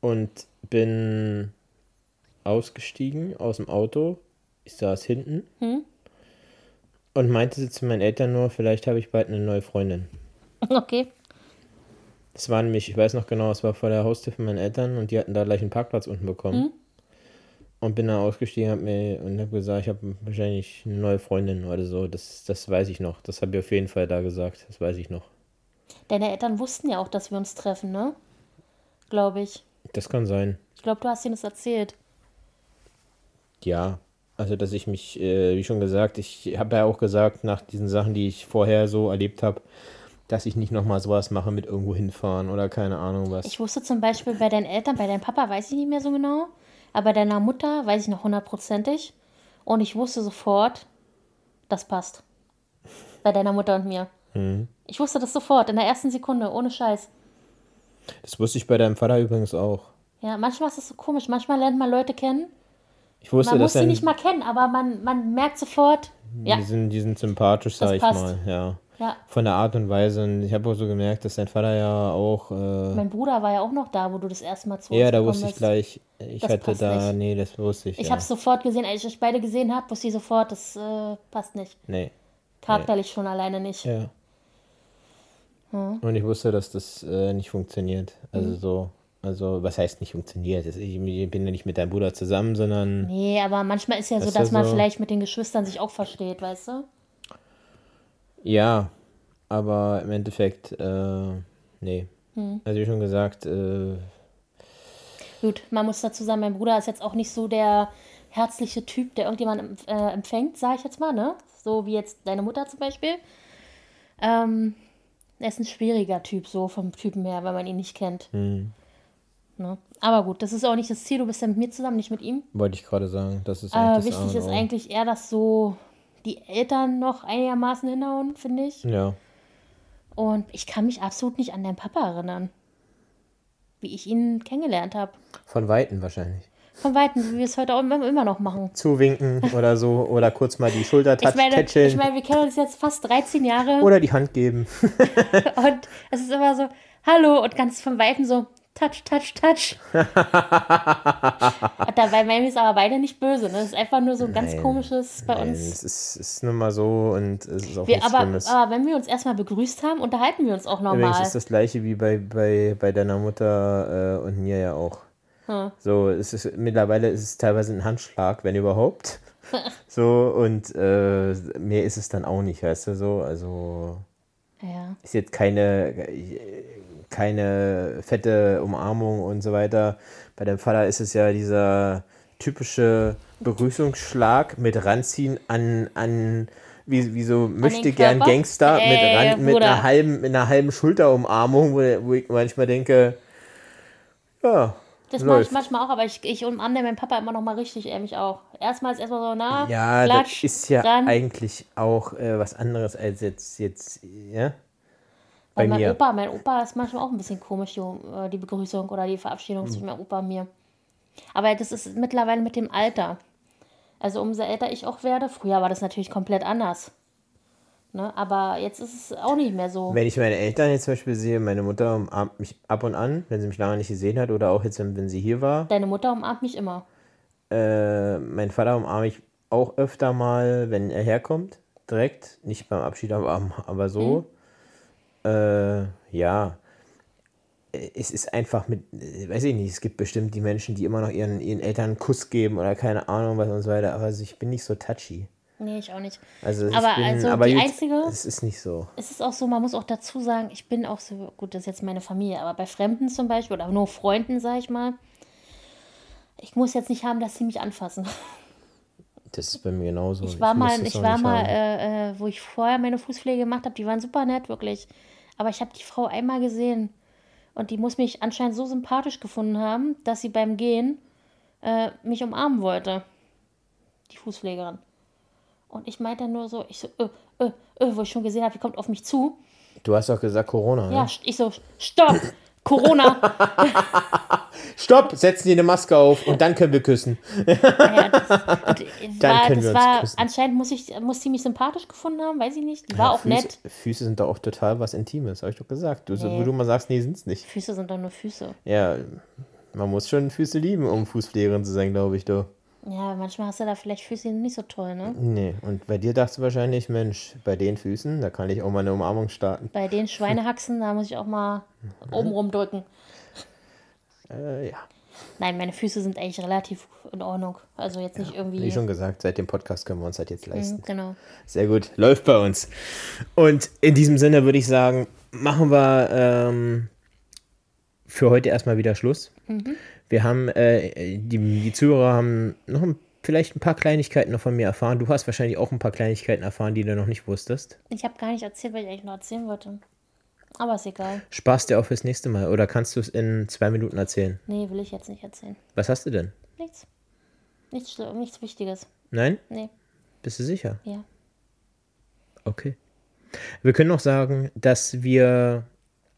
und bin ausgestiegen aus dem Auto. Ich saß hinten Hm? und meinte sie zu meinen Eltern nur, vielleicht habe ich bald eine neue Freundin. Okay. Das war nämlich, ich weiß noch genau, es war vor der Haustür von meinen Eltern und die hatten da gleich einen Parkplatz unten bekommen. Und bin da ausgestiegen hab mir, und habe gesagt, ich habe wahrscheinlich eine neue Freundin oder so. Das, das weiß ich noch. Das habe ich auf jeden Fall da gesagt. Das weiß ich noch. Deine Eltern wussten ja auch, dass wir uns treffen, ne? Glaube ich. Das kann sein. Ich glaube, du hast ihnen das erzählt. Ja, also dass ich mich, äh, wie schon gesagt, ich habe ja auch gesagt, nach diesen Sachen, die ich vorher so erlebt habe, dass ich nicht nochmal sowas mache mit irgendwo hinfahren oder keine Ahnung was. Ich wusste zum Beispiel bei deinen Eltern, bei deinem Papa weiß ich nicht mehr so genau, aber bei deiner Mutter weiß ich noch hundertprozentig. Und ich wusste sofort, das passt. Bei deiner Mutter und mir. Mhm. Ich wusste das sofort, in der ersten Sekunde, ohne Scheiß. Das wusste ich bei deinem Vater übrigens auch. Ja, manchmal ist das so komisch. Manchmal lernt man Leute kennen. Ich wusste, Man muss sie nicht mal kennen, aber man, man merkt sofort, ja, die, sind, die sind sympathisch, sag ich passt. mal. Ja. Ja. Von der Art und Weise. Und ich habe auch so gemerkt, dass dein Vater ja auch. Äh, Mein Bruder war ja auch noch da, wo du das erste Mal zu ja, da wusste ich gleich. Ich Das hatte da. nicht. Nee, das wusste ich. Ich ja. habe es sofort gesehen, als ich euch beide gesehen habe, wusste ich sofort, das äh, passt nicht. Nee. Charakterlich schon alleine nicht. Ja. Und ich wusste, dass das äh, nicht funktioniert. Also Mhm. so, also was heißt nicht funktioniert? Das- Ich, bin ja nicht mit deinem Bruder zusammen, sondern Nee, aber manchmal ist ja so, Das dass man so- vielleicht mit den Geschwistern sich auch versteht, weißt du? Ja, aber im Endeffekt, äh, nee. Hm. Also wie schon gesagt, äh, Gut, man muss dazu sagen, mein Bruder ist jetzt auch nicht so der herzliche Typ, der irgendjemand äh, empfängt, sage ich jetzt mal, ne? So wie jetzt deine Mutter zum Beispiel. Ähm, er ist ein schwieriger Typ, so vom Typen her, weil man ihn nicht kennt. hm, Ne? Aber gut, das ist auch nicht das Ziel, du bist ja mit mir zusammen, nicht mit ihm. wollte ich gerade sagen, das ist Äh, eigentlich A wichtig ist eigentlich eher, dass so die Eltern noch einigermaßen hinhauen, finde ich. Ja, Und ich kann mich absolut nicht an deinen Papa erinnern. Wie ich ihn kennengelernt habe. von Weitem wahrscheinlich. Von Weitem, wie wir es heute auch immer, noch machen. Zuwinken oder so, oder kurz mal die Schulter Ich meine, tätscheln ich meine, wir kennen uns jetzt fast 13 Jahre oder die Hand geben. und es ist immer so, hallo und ganz vom Weitem so, touch, touch, touch. dabei meinen wir es aber beide nicht böse. Ne? Das ist einfach nur so ein ganz Nein, komisches bei Nein, uns. es ist, es ist nun mal so und es ist auch Wir, aber, Schlimmes. aber wenn wir uns erstmal begrüßt haben, unterhalten wir uns auch Übrigens normal. ist das gleiche wie bei, bei, bei deiner Mutter äh, und mir ja auch. Hm. So, es ist mittlerweile ist es teilweise ein Handschlag, wenn überhaupt. so, und äh, mehr ist es dann auch nicht, weißt du, so. Also Ja. ist jetzt keine, keine fette Umarmung und so weiter. Bei deinem Vater ist es ja dieser typische Begrüßungsschlag mit ranziehen an, an wie, wie so möchte gern? Gangster mit, Äh, ran, mit, Bruder. einer halben, mit einer halben Schulterumarmung, wo, wo ich manchmal denke, ja, Das mache ich läuft. manchmal auch, aber ich, ich umarme meinen Papa immer noch mal richtig, er mich auch. Erstmals erstmal so, na, Ja, klatsch, das ist ja dann. eigentlich auch äh, was anderes als jetzt, jetzt ja? Bei mein mir. Opa, mein Opa ist manchmal auch ein bisschen komisch, die, äh, die Begrüßung oder die Verabschiedung Hm. zwischen meinem Opa und mir. Aber das ist mittlerweile mit dem Alter. Also umso älter ich auch werde, früher war das natürlich komplett anders. Ne? Aber jetzt ist es auch nicht mehr so. Wenn ich meine Eltern jetzt zum Beispiel sehe, meine Mutter umarmt mich ab und an, wenn sie mich lange nicht gesehen hat oder auch jetzt, wenn, sie hier war. Deine Mutter umarmt mich immer. Äh, mein Vater umarme ich auch öfter mal, wenn er herkommt, direkt. Nicht beim Abschied, aber, aber so. Äh, ja. Es ist einfach mit, weiß ich nicht, es gibt bestimmt die Menschen, die immer noch ihren, ihren Eltern einen Kuss geben oder keine Ahnung was und so weiter, aber also ich bin nicht so touchy. Nee, ich auch nicht. Also ich Aber bin, also aber die jetzt- einzige- Es ist nicht so. Es ist auch so, man muss auch dazu sagen, ich bin auch so, gut, das ist jetzt meine Familie, aber bei Fremden zum Beispiel oder nur Freunden, sag ich mal, ich muss jetzt nicht haben, dass sie mich anfassen. Das ist bei mir genauso. Ich war muss mal, ich war mal, äh, äh, wo ich vorher meine Fußpflege gemacht habe, die waren super nett, wirklich. Aber ich habe die Frau einmal gesehen und die muss mich anscheinend so sympathisch gefunden haben, dass sie beim Gehen äh, mich umarmen wollte. Die Fußpflegerin. Und ich meinte dann nur so, ich so, äh, äh, äh, wo ich schon gesehen habe, die kommt auf mich zu. Du hast doch gesagt Corona, Ja, ne? ich so, stopp, Corona. Stopp, setzen die eine Maske auf und dann können wir küssen. Ja, das, es Dann war, können wir uns war küssen. anscheinend muss ich muss sie mich sympathisch gefunden haben, weiß ich nicht. Die war auch Füße, nett. Füße sind doch auch total was Intimes, habe ich doch gesagt. Du, Nee. Wo du mal sagst, nee, sind's nicht. Füße sind doch nur Füße. Ja, man muss schon Füße lieben, um Fußpflegerin zu sein, glaube ich, du. Ja, manchmal hast du da vielleicht Füße die nicht so toll, ne? Nee, und bei dir dachtest du wahrscheinlich, Mensch, bei den Füßen, da kann ich auch mal eine Umarmung starten. Bei den Schweinehaxen, da muss ich auch mal oben rumdrücken. Äh, ja, Nein, meine Füße sind eigentlich relativ in Ordnung. Also jetzt nicht irgendwie. wie schon gesagt, seit dem Podcast können wir uns halt jetzt leisten. Mhm, genau. Sehr gut, läuft bei uns. Und in diesem Sinne würde ich sagen, machen wir ähm, für heute erstmal wieder Schluss. Wir haben, äh, die, die Zuhörer haben noch ein, vielleicht ein paar Kleinigkeiten noch von mir erfahren. Du hast wahrscheinlich auch ein paar Kleinigkeiten erfahren, die du noch nicht wusstest. Ich habe gar nicht erzählt, was ich eigentlich noch erzählen wollte. Aber ist egal. Sparst dir auch fürs nächste Mal oder kannst du es in zwei Minuten erzählen? Nee, will ich jetzt nicht erzählen. Was hast du denn? Nichts. Nichts, nichts Wichtiges. Nein? Nee, Bist du sicher? ja. Okay. Wir können noch sagen, dass wir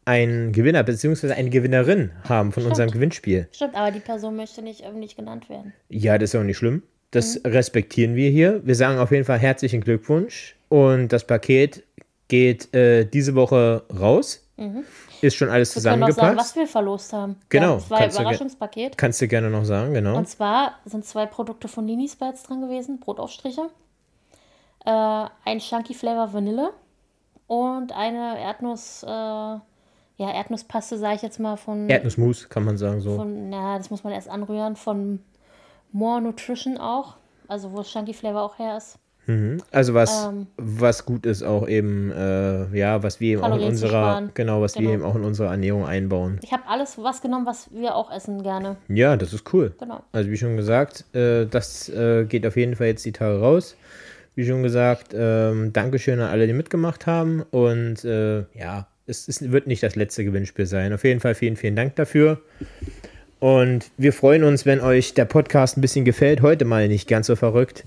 einen Gewinner bzw. eine Gewinnerin haben von unserem Gewinnspiel. Stimmt, aber die Person möchte nicht öffentlich genannt werden. Ja, das ist auch nicht schlimm. Das respektieren wir hier. Wir sagen auf jeden Fall herzlichen Glückwunsch. Und das Paket geht äh, diese Woche raus. Ist schon alles Wir können auch sagen, zusammengepasst. was wir verlost haben. Genau, Ja, du ge- Überraschungspaket. Kannst du gerne noch sagen, genau. Und zwar sind zwei Produkte von Nini Spice drin gewesen, Brotaufstriche. Äh, ein Chunky Flavor Vanille und eine Erdnuss, äh, ja, Erdnusspaste, sage ich jetzt mal, von, Erdnussmus, kann man sagen so. von, na, das muss man erst anrühren, von More Nutrition auch, also wo Chunky Flavor auch her ist. Also was, Ähm. was gut ist, auch eben, äh, ja, was wir eben auch in Kalorien unserer, genau, was wir Genau. eben auch in unserer Ernährung einbauen. Ich habe alles was genommen, was wir auch essen gerne. Ja, das ist cool. Genau. Also wie schon gesagt, äh, das äh, geht auf jeden Fall jetzt die Tage raus. Wie schon gesagt, ähm, Dankeschön an alle, die mitgemacht haben. Und äh, ja, es, es wird nicht das letzte Gewinnspiel sein. Auf jeden Fall vielen, vielen Dank dafür. Und wir freuen uns, wenn euch der Podcast ein bisschen gefällt. Heute mal nicht ganz so verrückt.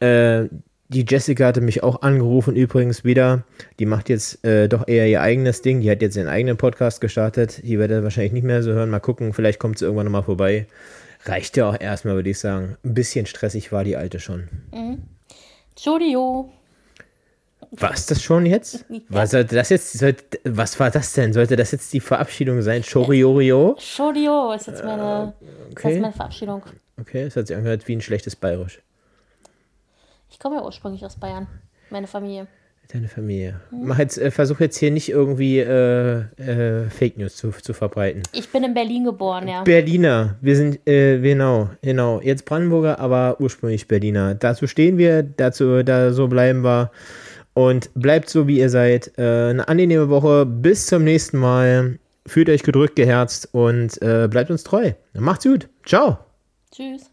Äh, die Jessica hatte mich auch angerufen, übrigens wieder. Die macht jetzt äh, doch eher ihr eigenes Ding. Die hat jetzt ihren eigenen Podcast gestartet. Die werdet ihr wahrscheinlich nicht mehr so hören. Mal gucken, vielleicht kommt sie irgendwann nochmal vorbei. Reicht ja auch erstmal, würde ich sagen. Ein bisschen stressig war die alte schon. Entschuldigung. War es das schon jetzt? Was sollte das jetzt? Sollte, was war das denn? Sollte das jetzt die Verabschiedung sein? Choriorio? Entschuldigung ist jetzt meine, Äh, okay. ist meine Verabschiedung. Okay, das hat sich angehört wie ein schlechtes Bayerisch. Ich komme ja ursprünglich aus Bayern, meine Familie. Deine Familie. Mach jetzt, äh, versuch jetzt hier nicht irgendwie äh, äh, Fake News zu, zu verbreiten. Ich bin in Berlin geboren, ja. Berliner. Wir sind, äh, genau, genau. Jetzt Brandenburger, aber ursprünglich Berliner. Dazu stehen wir, dazu, da so bleiben wir. Und bleibt so, wie ihr seid. Äh, eine angenehme Woche. Bis zum nächsten Mal. Fühlt euch gedrückt, geherzt und äh, bleibt uns treu. Macht's gut. Ciao. Tschüss.